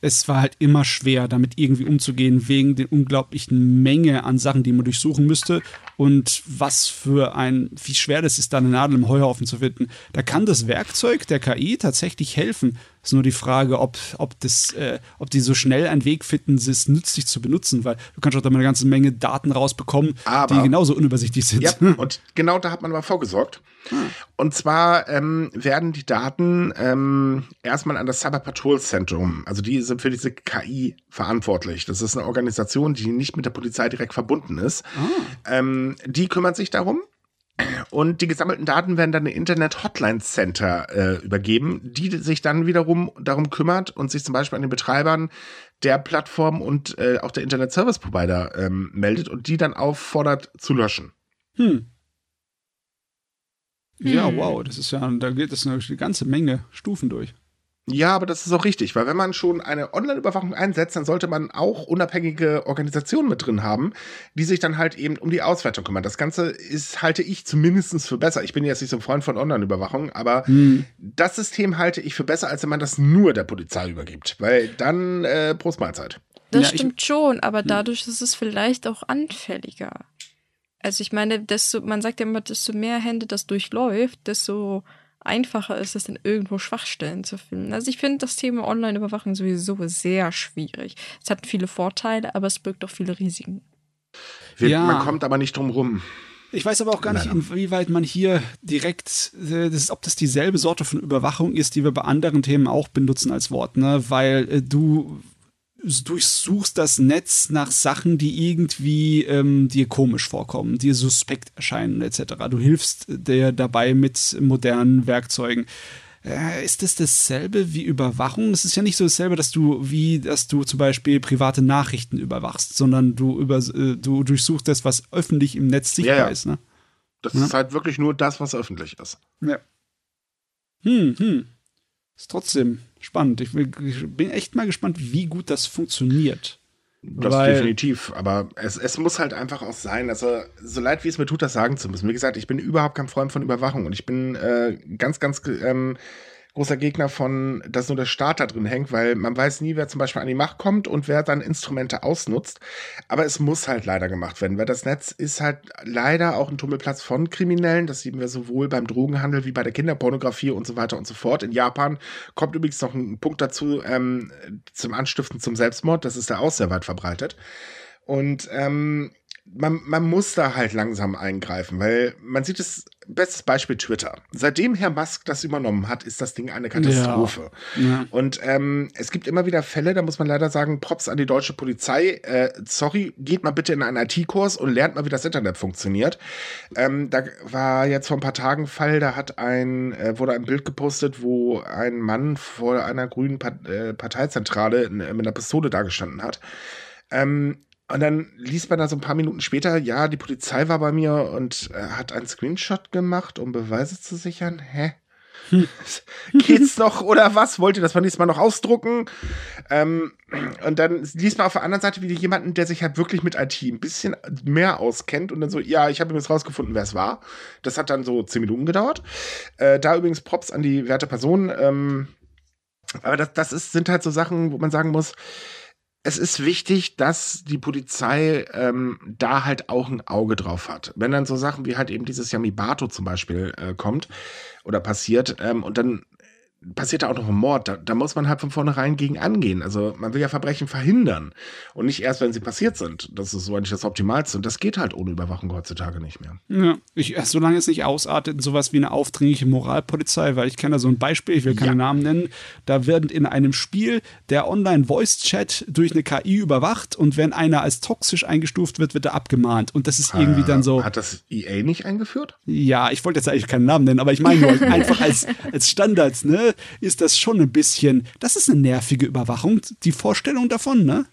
es war halt immer schwer, damit irgendwie umzugehen, wegen der unglaublichen Menge an Sachen, die man durchsuchen müsste. Und was für ein, wie schwer das ist, da eine Nadel im Heuhaufen zu finden. Da kann das Werkzeug der KI tatsächlich helfen. Ist nur die Frage, ob, ob, das, äh, ob die so schnell einen Weg finden, es nützlich zu benutzen, weil du kannst auch da mal eine ganze Menge Daten rausbekommen, aber, die genauso unübersichtlich sind. Ja, (laughs) und genau da hat man mal vorgesorgt. Hm. Und zwar ähm, werden die Daten ähm, erstmal an das Cyber Patrol Zentrum, also die sind für diese KI verantwortlich. Das ist eine Organisation, die nicht mit der Polizei direkt verbunden ist. Ah. Ähm, die kümmert sich darum und die gesammelten Daten werden dann in Internet Hotline Center äh, übergeben, die sich dann wiederum darum kümmert und sich zum Beispiel an den Betreibern der Plattform und äh, auch der Internet Service Provider ähm, meldet und die dann auffordert zu löschen. Hm. Ja, hm. wow, das ist ja, da geht es eine ganze Menge Stufen durch. Ja, aber das ist auch richtig, weil wenn man schon eine Online-Überwachung einsetzt, dann sollte man auch unabhängige Organisationen mit drin haben, die sich dann halt eben um die Auswertung kümmern. Das Ganze ist, halte ich zumindest für besser. Ich bin jetzt nicht so ein Freund von Online-Überwachung, aber hm. das System halte ich für besser, als wenn man das nur der Polizei übergibt, weil dann äh, Prostmahlzeit. Das ja, stimmt schon, aber hm. dadurch ist es vielleicht auch anfälliger. Also ich meine, desto, man sagt ja immer, desto mehr Hände das durchläuft, desto einfacher ist es dann irgendwo Schwachstellen zu finden. Also ich finde das Thema Online-Überwachung sowieso sehr schwierig. Es hat viele Vorteile, aber es birgt auch viele Risiken. ja. Man kommt aber nicht drum rum. Ich weiß aber auch gar nicht, inwieweit man hier direkt, äh, das ist, ob das dieselbe Sorte von Überwachung ist, die wir bei anderen Themen auch benutzen als Wort, ne? Weil äh, du durchsuchst das Netz nach Sachen, die irgendwie ähm, dir komisch vorkommen, dir suspekt erscheinen etc. Du hilfst dir dabei mit modernen Werkzeugen. Äh, ist das dasselbe wie Überwachung? Es ist ja nicht so dasselbe, dass du wie, dass du zum Beispiel private Nachrichten überwachst, sondern du über, äh, du durchsuchst das, was öffentlich im Netz sichtbar ja, ja. ist. Ne? Das ja? ist halt wirklich nur das, was öffentlich ist. Ja. Hm, hm. Ist trotzdem spannend. Ich, bin echt mal gespannt, wie gut das funktioniert. Das Weil, definitiv, aber es, es muss halt einfach auch sein, also so leid wie es mir tut, das sagen zu müssen. Wie gesagt, ich bin überhaupt kein Freund von Überwachung und ich bin äh, ganz, ganz ähm, großer Gegner von, dass nur der Staat da drin hängt, weil man weiß nie, wer zum Beispiel an die Macht kommt und wer dann Instrumente ausnutzt. Aber es muss halt leider gemacht werden, weil das Netz ist halt leider auch ein Tummelplatz von Kriminellen. Das sehen wir sowohl beim Drogenhandel wie bei der Kinderpornografie und so weiter und so fort. In Japan kommt übrigens noch ein Punkt dazu ähm, zum Anstiften zum Selbstmord. Das ist da auch sehr weit verbreitet. Und ähm, man, man muss da halt langsam eingreifen, weil man sieht es, bestes Beispiel Twitter. Seitdem Herr Musk das übernommen hat, ist das Ding eine Katastrophe. Ja. Ja. Und ähm, es gibt immer wieder Fälle, da muss man leider sagen, Props an die deutsche Polizei. Äh, sorry, geht mal bitte in einen IT-Kurs und lernt mal, wie das Internet funktioniert. Ähm, da war jetzt vor ein paar Tagen ein Fall, da hat ein, äh, wurde ein Bild gepostet, wo ein Mann vor einer grünen äh, Parteizentrale mit einer Pistole dagestanden hat. Ähm, und dann liest man da so ein paar Minuten später, ja, die Polizei war bei mir und äh, hat einen Screenshot gemacht, um Beweise zu sichern. Hä? Hm. (laughs) Geht's noch oder was? Wollt ihr das beim nächsten Mal noch ausdrucken? Ähm, und dann liest man auf der anderen Seite wieder jemanden, der sich halt wirklich mit IT ein bisschen mehr auskennt und dann so, ja, ich habe übrigens rausgefunden, wer es war. Das hat dann so zehn Minuten gedauert. Äh, da übrigens Props an die werte Person. Ähm, aber das, das ist, sind halt so Sachen, wo man sagen muss, es ist wichtig, dass die Polizei ähm, da halt auch ein Auge drauf hat. Wenn dann so Sachen wie halt eben dieses Yamibato zum Beispiel äh, kommt oder passiert ähm, und dann passiert da auch noch ein Mord. Da, da, muss man halt von vornherein gegen angehen. Also man will ja Verbrechen verhindern und nicht erst, wenn sie passiert sind. Das ist so eigentlich das Optimalste. Und das geht halt ohne Überwachung heutzutage nicht mehr. Ja, ich, solange es nicht ausartet in sowas wie eine aufdringliche Moralpolizei, weil ich kenne da so ein Beispiel, ich will keine ja. Namen nennen, da wird in einem Spiel der Online-Voice-Chat durch eine KI überwacht und wenn einer als toxisch eingestuft wird, wird er abgemahnt. Und das ist irgendwie dann so. Hat das EA nicht eingeführt? Ja, ich wollte jetzt eigentlich keinen Namen nennen, aber ich meine nur (laughs) einfach als, als Standards, ne? Ist das schon ein bisschen, das ist eine nervige Überwachung, die Vorstellung davon, ne?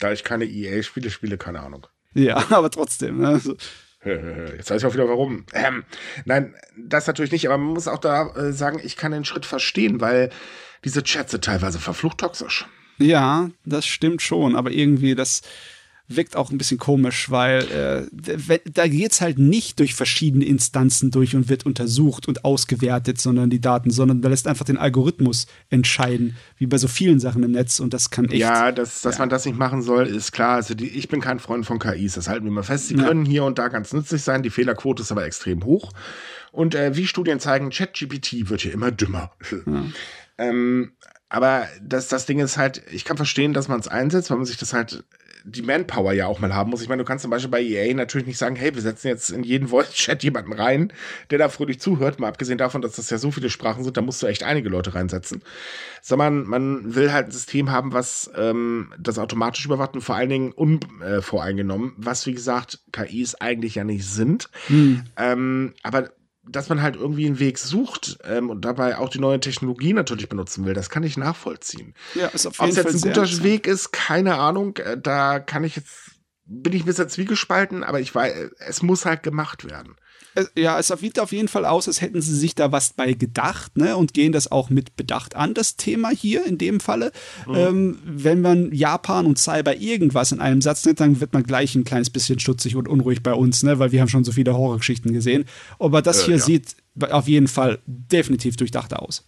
Da ich keine EA-Spiele spiele, keine Ahnung. Ja, (laughs) aber trotzdem, ne? So. Jetzt weiß ich auch wieder warum. Ähm, nein, das natürlich nicht, aber man muss auch da äh, sagen, ich kann den Schritt verstehen, weil diese Chats sind teilweise verflucht toxisch. Ja, das stimmt schon, aber irgendwie das wirkt auch ein bisschen komisch, weil äh, da geht's halt nicht durch verschiedene Instanzen durch und wird untersucht und ausgewertet, sondern die Daten, sondern da lässt einfach den Algorithmus entscheiden, wie bei so vielen Sachen im Netz und das kann echt. Ja, dass, dass ja. man das nicht machen soll, ist klar. Also die, ich bin kein Freund von KIs, das halten wir mal fest. Sie ja. können hier und da ganz nützlich sein, die Fehlerquote ist aber extrem hoch. Und äh, wie Studien zeigen, ChatGPT wird hier immer dümmer. Ja. ähm, aber das, das Ding ist halt, ich kann verstehen, dass man es einsetzt, weil man sich das halt die Manpower ja auch mal haben muss. Ich meine, du kannst zum Beispiel bei EA natürlich nicht sagen, hey, wir setzen jetzt in jeden Voice-Chat jemanden rein, der da fröhlich zuhört, mal abgesehen davon, dass das ja so viele Sprachen sind, da musst du echt einige Leute reinsetzen. Sondern man will halt ein System haben, was ähm, das automatisch überwacht und vor allen Dingen unvoreingenommen, was wie gesagt KIs eigentlich ja nicht sind. Hm. Ähm, aber dass man halt irgendwie einen Weg sucht ähm, und dabei auch die neue Technologie natürlich benutzen will, das kann ich nachvollziehen. Ja, ist auf jeden Ob es jetzt ein guter Weg ist, keine Ahnung. Äh, da kann ich jetzt, bin ich ein bisschen zwiegespalten, aber ich weiß, es muss halt gemacht werden. Ja, es sieht auf jeden Fall aus, als hätten sie sich da was bei gedacht, ne? Und gehen das auch mit Bedacht an, das Thema hier in dem Falle. Mhm. Ähm, wenn man Japan und Cyber irgendwas in einem Satz nennt, dann wird man gleich ein kleines bisschen stutzig und unruhig bei uns, ne? Weil wir haben schon so viele Horrorgeschichten gesehen. Aber das äh, hier ja. sieht auf jeden Fall definitiv durchdachter aus.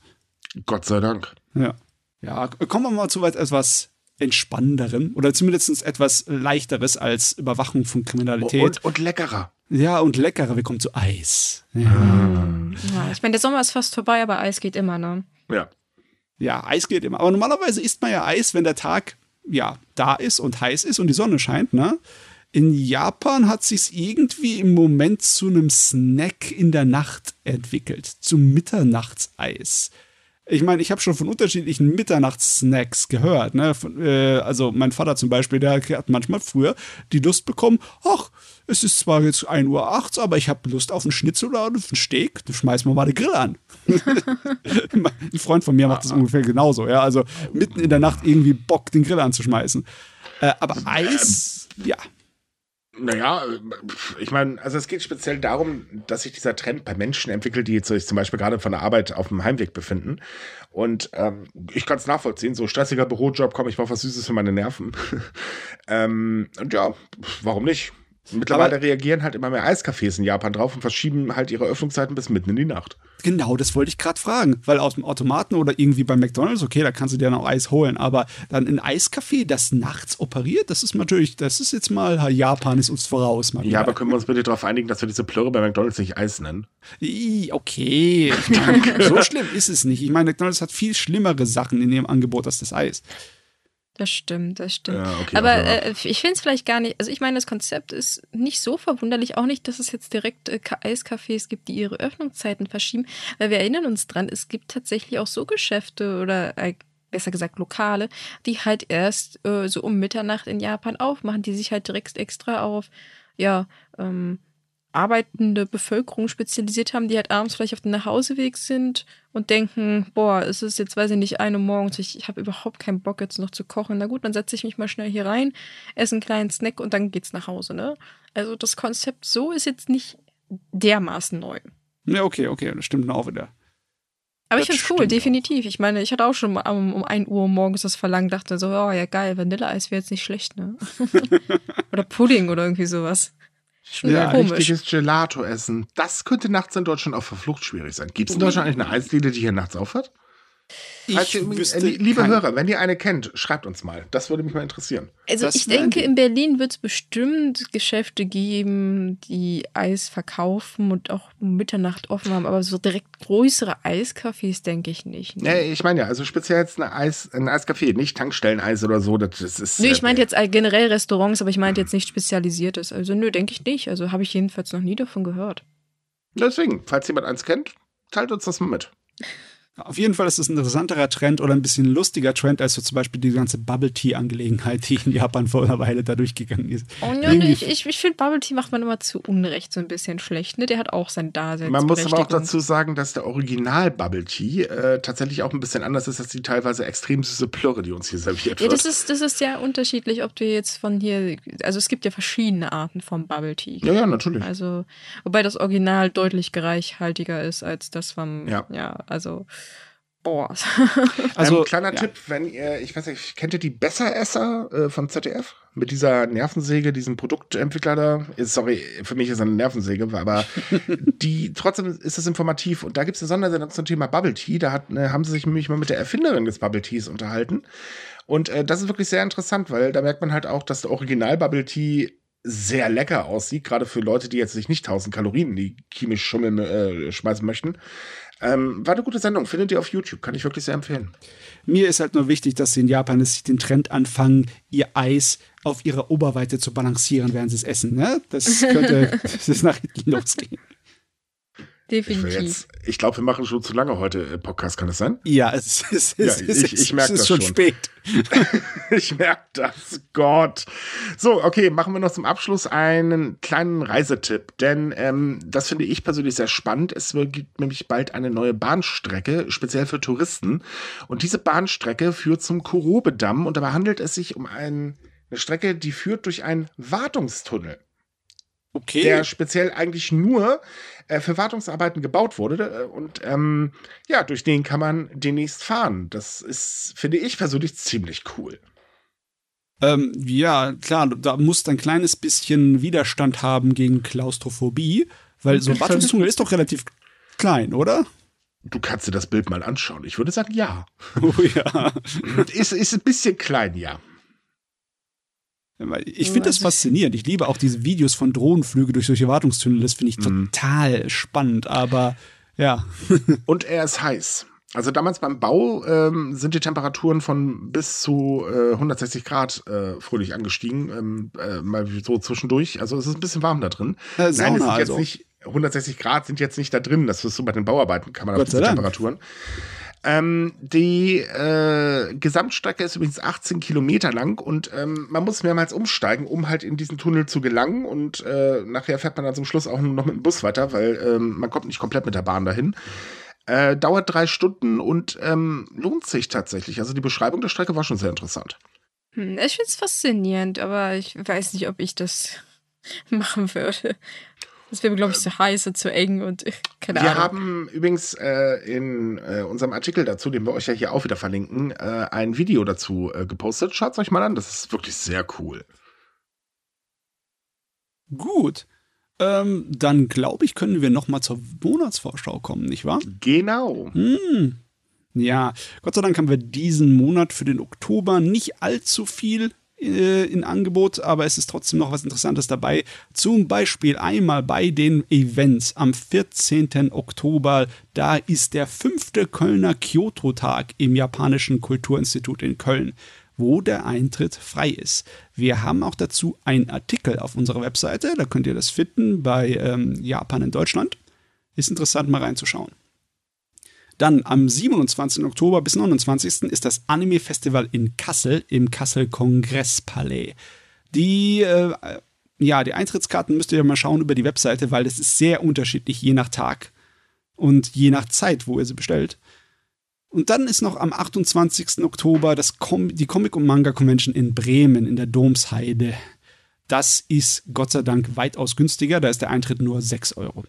Gott sei Dank. Ja. Ja, kommen wir mal zu etwas entspannenderem oder zumindest etwas leichteres als Überwachung von Kriminalität. Und, und leckerer. Ja, und leckerer. Wir kommen zu Eis. Ja. ja ich meine, der Sommer ist fast vorbei, aber Eis geht immer, ne? Ja. Ja, Eis geht immer. Aber normalerweise isst man ja Eis, wenn der Tag ja da ist und heiß ist und die Sonne scheint, ne? In Japan hat sich's irgendwie im Moment zu einem Snack in der Nacht entwickelt, zum Mitternachtseis. Ich meine, ich habe schon von unterschiedlichen Mitternachtssnacks gehört. Ne? Äh, also mein Vater zum Beispiel, der hat manchmal früher die Lust bekommen, ach, es ist zwar jetzt 1 Uhr 8, aber ich habe Lust auf einen Schnitzel oder auf einen Steak, dann schmeißen wir mal den Grill an. (laughs) Ein Freund von mir macht das ungefähr genauso. Ja? Also mitten in der Nacht irgendwie Bock, den Grill anzuschmeißen. Äh, aber Eis, ja, naja, ich meine, also es geht speziell darum, dass sich dieser Trend bei Menschen entwickelt, die sich zum Beispiel gerade von der Arbeit auf dem Heimweg befinden. Und ähm, ich kann es nachvollziehen, so stressiger Bürojob, komm, ich brauche was Süßes für meine Nerven. (laughs) ähm, und ja, warum nicht? Mittlerweile Aber reagieren halt immer mehr Eiscafés in Japan drauf und verschieben halt ihre Öffnungszeiten bis mitten in die Nacht. Genau, das wollte ich gerade fragen, weil aus dem Automaten oder irgendwie bei McDonalds, okay, da kannst du dir noch Eis holen, aber dann ein Eiscafé, das nachts operiert, das ist natürlich, das ist jetzt mal, Japan ist uns voraus. Ja, aber können wir uns bitte darauf einigen, dass wir diese Plörre bei McDonalds nicht Eis nennen? Okay, so schlimm ist es nicht. Ich meine, McDonalds hat viel schlimmere Sachen in ihrem Angebot als das Eis. Das stimmt, das stimmt. Ja, okay, aber äh, ich finde es vielleicht gar nicht, also ich meine, das Konzept ist nicht so verwunderlich, auch nicht, dass es jetzt direkt äh, Eiscafés gibt, die ihre Öffnungszeiten verschieben, weil wir erinnern uns dran, es gibt tatsächlich auch so Geschäfte oder äh, besser gesagt Lokale, die halt erst äh, so um Mitternacht in Japan aufmachen, die sich halt direkt extra auf, ja, ähm, arbeitende Bevölkerung spezialisiert haben, die halt abends vielleicht auf dem Nachhauseweg sind und denken, boah, es ist jetzt, weiß ich nicht, eine Uhr morgens, ich, ich habe überhaupt keinen Bock jetzt noch zu kochen. Na gut, dann setze ich mich mal schnell hier rein, esse einen kleinen Snack und dann geht's nach Hause, ne? Also das Konzept so ist jetzt nicht dermaßen neu. Ja, okay, okay, das stimmt auch wieder. Aber das ich finde es cool, definitiv. Ich meine, ich hatte auch schon um, um 1 Uhr morgens das Verlangen, dachte so, oh ja geil, Vanilleeis wäre jetzt nicht schlecht, ne? (laughs) oder Pudding oder irgendwie sowas. Ja, richtiges Gelato essen. Das könnte nachts in Deutschland auf der Flucht schwierig sein. Gibt es in Deutschland eigentlich eine Eisdiele, die hier nachts aufhört? Äh, liebe Hörer, wenn ihr eine kennt, schreibt uns mal. Das würde mich mal interessieren. Also das ich denke, in Berlin wird es bestimmt Geschäfte geben, die Eis verkaufen und auch um Mitternacht offen haben, aber so direkt größere Eiscafés denke ich nicht. Ne? Nee, ich meine ja, also speziell jetzt eine Eis, ein Eiscafé, nicht Tankstelleneis oder so. Das ist, nö, ich meinte jetzt generell Restaurants, aber ich meinte jetzt nicht spezialisiertes. Also nö, denke ich nicht. Also habe ich jedenfalls noch nie davon gehört. Deswegen, falls jemand eins kennt, teilt uns das mal mit. Auf jeden Fall ist es ein interessanterer Trend oder ein bisschen lustiger Trend als so zum Beispiel die ganze Bubble Tea-Angelegenheit, die in Japan vor einer Weile da durchgegangen ist. Oh, ja, ich, ich, ich finde, Bubble Tea macht man immer zu Unrecht so ein bisschen schlecht. Ne? Der hat auch sein Dasein. Man muss aber auch dazu sagen, dass der Original Bubble Tea äh, tatsächlich auch ein bisschen anders ist als die teilweise extrem süße Plörre, die uns hier serviert wird. Ja, das ist, das ist ja unterschiedlich, ob du jetzt von hier, also es gibt ja verschiedene Arten vom Bubble Tea. Ja, ja, natürlich. Also, wobei das Original deutlich gereichhaltiger ist als das vom, ja, ja also Boah. (laughs) also ähm, kleiner ja. Tipp, wenn ihr, ich weiß nicht, kennt ihr die Besseresser äh, von ZDF? Mit dieser Nervensäge, diesem Produktentwickler da. Sorry, für mich ist es eine Nervensäge, aber (laughs) die trotzdem ist es informativ. Und da gibt es eine Sondersendung zum Thema Bubble Tea. Da hat, äh, haben sie sich nämlich mal mit der Erfinderin des Bubble Teas unterhalten. Und äh, das ist wirklich sehr interessant, weil da merkt man halt auch, dass der Original Bubble Tea sehr lecker aussieht, gerade für Leute, die jetzt sich nicht 1000 Kalorien in die chemisch schummeln äh, schmeißen möchten. Ähm, war eine gute Sendung, findet ihr auf YouTube, kann ich wirklich sehr empfehlen. Mir ist halt nur wichtig, dass sie in Japan den Trend anfangen, ihr Eis auf ihrer Oberweite zu balancieren, während sie es essen. Ne? Das könnte (laughs) das ist nach hinten losgehen. Definitiv. Ich, jetzt, ich glaube, wir machen schon zu lange heute äh, Podcast, kann das sein? Ja, es, es, ja, es, ich, ich merke das schon. spät. (laughs) ich merke das, Gott. So, okay, machen wir noch zum Abschluss einen kleinen Reisetipp, denn ähm, das finde ich persönlich sehr spannend. Es gibt nämlich bald eine neue Bahnstrecke, speziell für Touristen. Und diese Bahnstrecke führt zum Kurobe-Damm und dabei handelt es sich um ein, eine Strecke, die führt durch einen Wartungstunnel. Okay. Der speziell eigentlich nur äh, für Wartungsarbeiten gebaut wurde. Äh, und ähm, ja, durch den kann man demnächst fahren. Das ist, finde ich persönlich, ziemlich cool. Ähm, ja, klar, da muss ein kleines bisschen Widerstand haben gegen Klaustrophobie, weil so ein Wartungstunnel ist doch relativ klein, oder? Du kannst dir das Bild mal anschauen. Ich würde sagen, ja. (laughs) Oh ja. (laughs) ist, ist ein bisschen klein, ja. Ich finde das faszinierend. Ich liebe auch diese Videos von Drohnenflüge durch solche Wartungstunnel. Das finde ich mhm. total spannend, aber ja. (laughs) Und er ist heiß. Also damals beim Bau ähm, sind die Temperaturen von bis zu äh, 160 Grad äh, fröhlich angestiegen, ähm, äh, mal so zwischendurch. Also es ist ein bisschen warm da drin. Äh, Sauna, Nein, es ist jetzt also. nicht 160 Grad sind jetzt nicht da drin. Das ist so bei den Bauarbeiten kann man auf diese Temperaturen. Ähm, die äh, Gesamtstrecke ist übrigens 18 Kilometer lang und ähm, man muss mehrmals umsteigen, um halt in diesen Tunnel zu gelangen. Und äh, nachher fährt man dann zum Schluss auch nur noch mit dem Bus weiter, weil ähm, man kommt nicht komplett mit der Bahn dahin. Äh, dauert drei Stunden und ähm, lohnt sich tatsächlich. Also die Beschreibung der Strecke war schon sehr interessant. Hm, ich finde es faszinierend, aber ich weiß nicht, ob ich das (laughs) machen würde. Das wäre, glaube ich, zu heiß und zu eng und keine wir Ahnung. Wir haben übrigens äh, in äh, unserem Artikel dazu, den wir euch ja hier auch wieder verlinken, äh, ein Video dazu äh, gepostet. Schaut es euch mal an, das ist wirklich sehr cool. Gut. Ähm, dann glaube ich, können wir noch mal zur Monatsvorschau kommen, nicht wahr? Genau. Hm. Ja, Gott sei Dank haben wir diesen Monat für den Oktober nicht allzu viel äh, in Angebot, aber es ist trotzdem noch was Interessantes dabei. Zum Beispiel einmal bei den Events am 14. Oktober, da ist der fünfte Kölner Kyoto-Tag im Japanischen Kulturinstitut in Köln wo der Eintritt frei ist. Wir haben auch dazu einen Artikel auf unserer Webseite, da könnt ihr das finden bei ähm, Japan in Deutschland. Ist interessant mal reinzuschauen. Dann am 27. Oktober bis 29. ist das Anime-Festival in Kassel im Kassel Kongresspalais. Die, äh, ja, die Eintrittskarten müsst ihr mal schauen über die Webseite, weil das ist sehr unterschiedlich je nach Tag und je nach Zeit, wo ihr sie bestellt. Und dann ist noch am 28. Oktober das Com die Comic- und Manga-Convention in Bremen in der Domsheide. Das ist Gott sei Dank weitaus günstiger, da ist der Eintritt nur 6 Euro.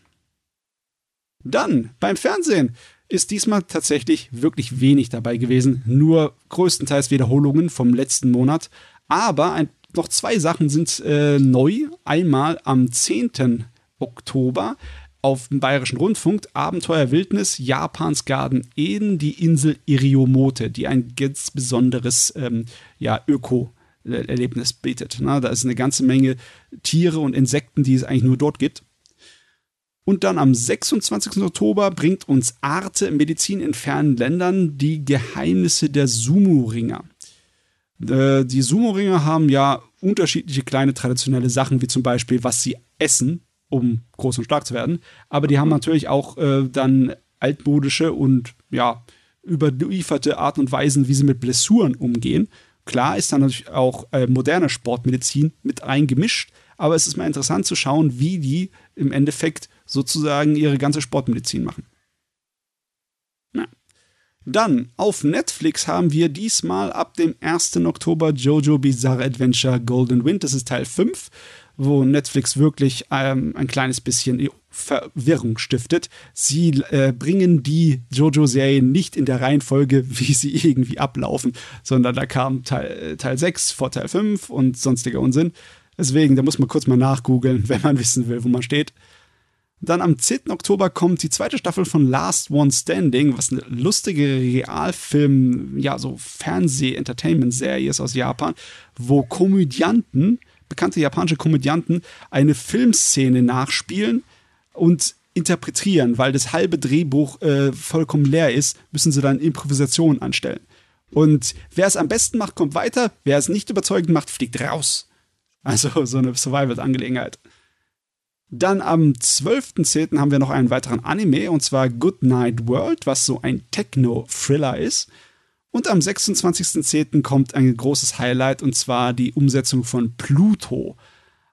Dann beim Fernsehen ist diesmal tatsächlich wirklich wenig dabei gewesen. Nur größtenteils Wiederholungen vom letzten Monat. Aber ein, noch zwei Sachen sind äh, neu. Einmal am 10. Oktober auf dem Bayerischen Rundfunk Abenteuer Wildnis Japans Garten Eden, die Insel Iriomote, die ein ganz besonderes ähm, ja, Öko-Erlebnis bietet. Na, da ist eine ganze Menge Tiere und Insekten, die es eigentlich nur dort gibt. Und dann am 26. Oktober bringt uns Arte Medizin in fernen Ländern die Geheimnisse der Sumo-Ringer. Äh, die Sumo-Ringer haben ja unterschiedliche kleine traditionelle Sachen, wie zum Beispiel, was sie essen, um groß und stark zu werden. Aber die haben natürlich auch äh, dann altmodische und ja, überlieferte Art und Weisen, wie sie mit Blessuren umgehen. Klar ist dann natürlich auch äh, moderne Sportmedizin mit eingemischt, aber es ist mal interessant zu schauen, wie die im Endeffekt sozusagen ihre ganze Sportmedizin machen. Ja. Dann auf Netflix haben wir diesmal ab dem 1. Oktober Jojo Bizarre Adventure Golden Wind. Das ist Teil 5, wo Netflix wirklich ähm, ein kleines bisschen Verwirrung stiftet. Sie äh, bringen die Jojo-Serien nicht in der Reihenfolge, (laughs) wie sie irgendwie ablaufen, sondern da kam Teil, äh, Teil 6 vor Teil 5 und sonstiger Unsinn. Deswegen, da muss man kurz mal nachgoogeln, (laughs) wenn man wissen will, wo man steht. Dann am 10. Oktober kommt die zweite Staffel von Last One Standing, was eine lustige Realfilm, ja, so Fernseh-Entertainment-Serie ist aus Japan, wo Komödianten, bekannte japanische Komödianten, eine Filmszene nachspielen und interpretieren, weil das halbe Drehbuch äh, vollkommen leer ist, müssen sie dann Improvisation anstellen. Und wer es am besten macht, kommt weiter, wer es nicht überzeugend macht, fliegt raus. Also so eine Survival-Angelegenheit. Dann am 12.10. haben wir noch einen weiteren Anime, und zwar Good Night World, was so ein Techno-Thriller ist. Und am 26.10. kommt ein großes Highlight, und zwar die Umsetzung von Pluto.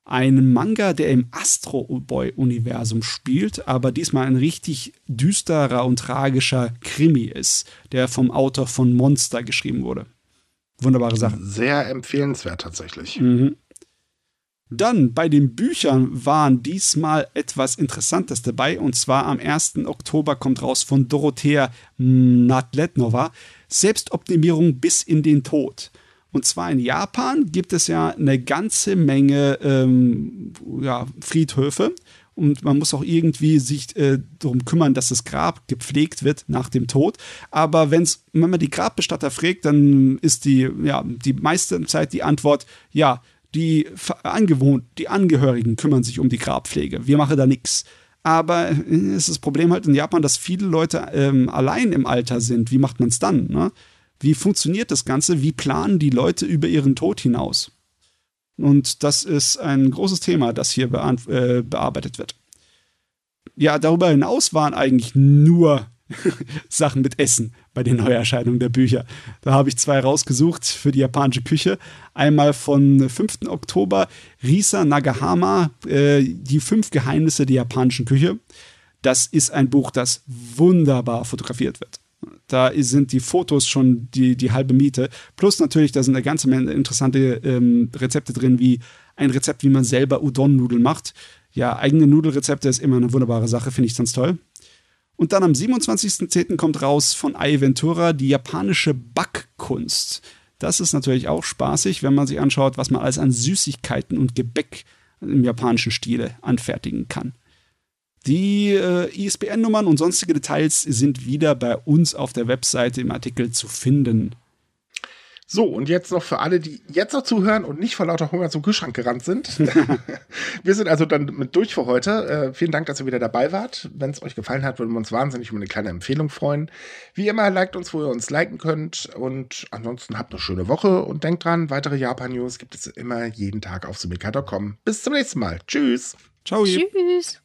Ein Manga, der im Astro Boy-Universum spielt, aber diesmal ein richtig düsterer und tragischer Krimi ist, der vom Autor von Monster geschrieben wurde. Wunderbare Sache. Sehr empfehlenswert tatsächlich. Mhm. Dann bei den Büchern waren diesmal etwas Interessantes dabei und zwar am 1. Oktober kommt raus von Dorothea Nadletnova Selbstoptimierung bis in den Tod. Und zwar in Japan gibt es ja eine ganze Menge ähm, ja, Friedhöfe und man muss auch irgendwie sich äh, darum kümmern, dass das Grab gepflegt wird nach dem Tod. Aber wenn's, wenn man die Grabbestatter fragt, dann ist die, ja, die meiste Zeit die Antwort, ja, die, Angewohnt, die Angehörigen kümmern sich um die Grabpflege. Wir machen da nichts. Aber äh, es ist das Problem halt in Japan, dass viele Leute ähm, allein im Alter sind. Wie macht man es dann? Ne? Wie funktioniert das Ganze? Wie planen die Leute über ihren Tod hinaus? Und das ist ein großes Thema, das hier äh, bearbeitet wird. Ja, darüber hinaus waren eigentlich nur (laughs) Sachen mit Essen bei den Neuerscheinungen der Bücher. Da habe ich zwei rausgesucht für die japanische Küche. Einmal von 5. Oktober Risa Nagahama, äh, Die fünf Geheimnisse der japanischen Küche. Das ist ein Buch, das wunderbar fotografiert wird. Da sind die Fotos schon die, die halbe Miete. Plus natürlich, da sind eine ganze Menge interessante ähm, Rezepte drin, wie ein Rezept, wie man selber Udon-Nudeln macht. Ja, eigene Nudelrezepte ist immer eine wunderbare Sache, finde ich ganz toll. Und dann am 27.10. kommt raus von iVentura die japanische Backkunst. Das ist natürlich auch spaßig, wenn man sich anschaut, was man alles an Süßigkeiten und Gebäck im japanischen Stile anfertigen kann. Die äh, ISBN-Nummern und sonstige Details sind wieder bei uns auf der Webseite im Artikel zu finden. So, und jetzt noch für alle, die jetzt noch zuhören und nicht vor lauter Hunger zum Kühlschrank gerannt sind. (laughs) wir sind also dann mit durch für heute. Äh, vielen Dank, dass ihr wieder dabei wart. Wenn es euch gefallen hat, würden wir uns wahnsinnig über eine kleine Empfehlung freuen. Wie immer, liked uns, wo ihr uns liken könnt. Und ansonsten habt eine schöne Woche und denkt dran, weitere Japan-News gibt es immer jeden Tag auf sumika.com. Bis zum nächsten Mal. Tschüss. Ciao. Tschüss.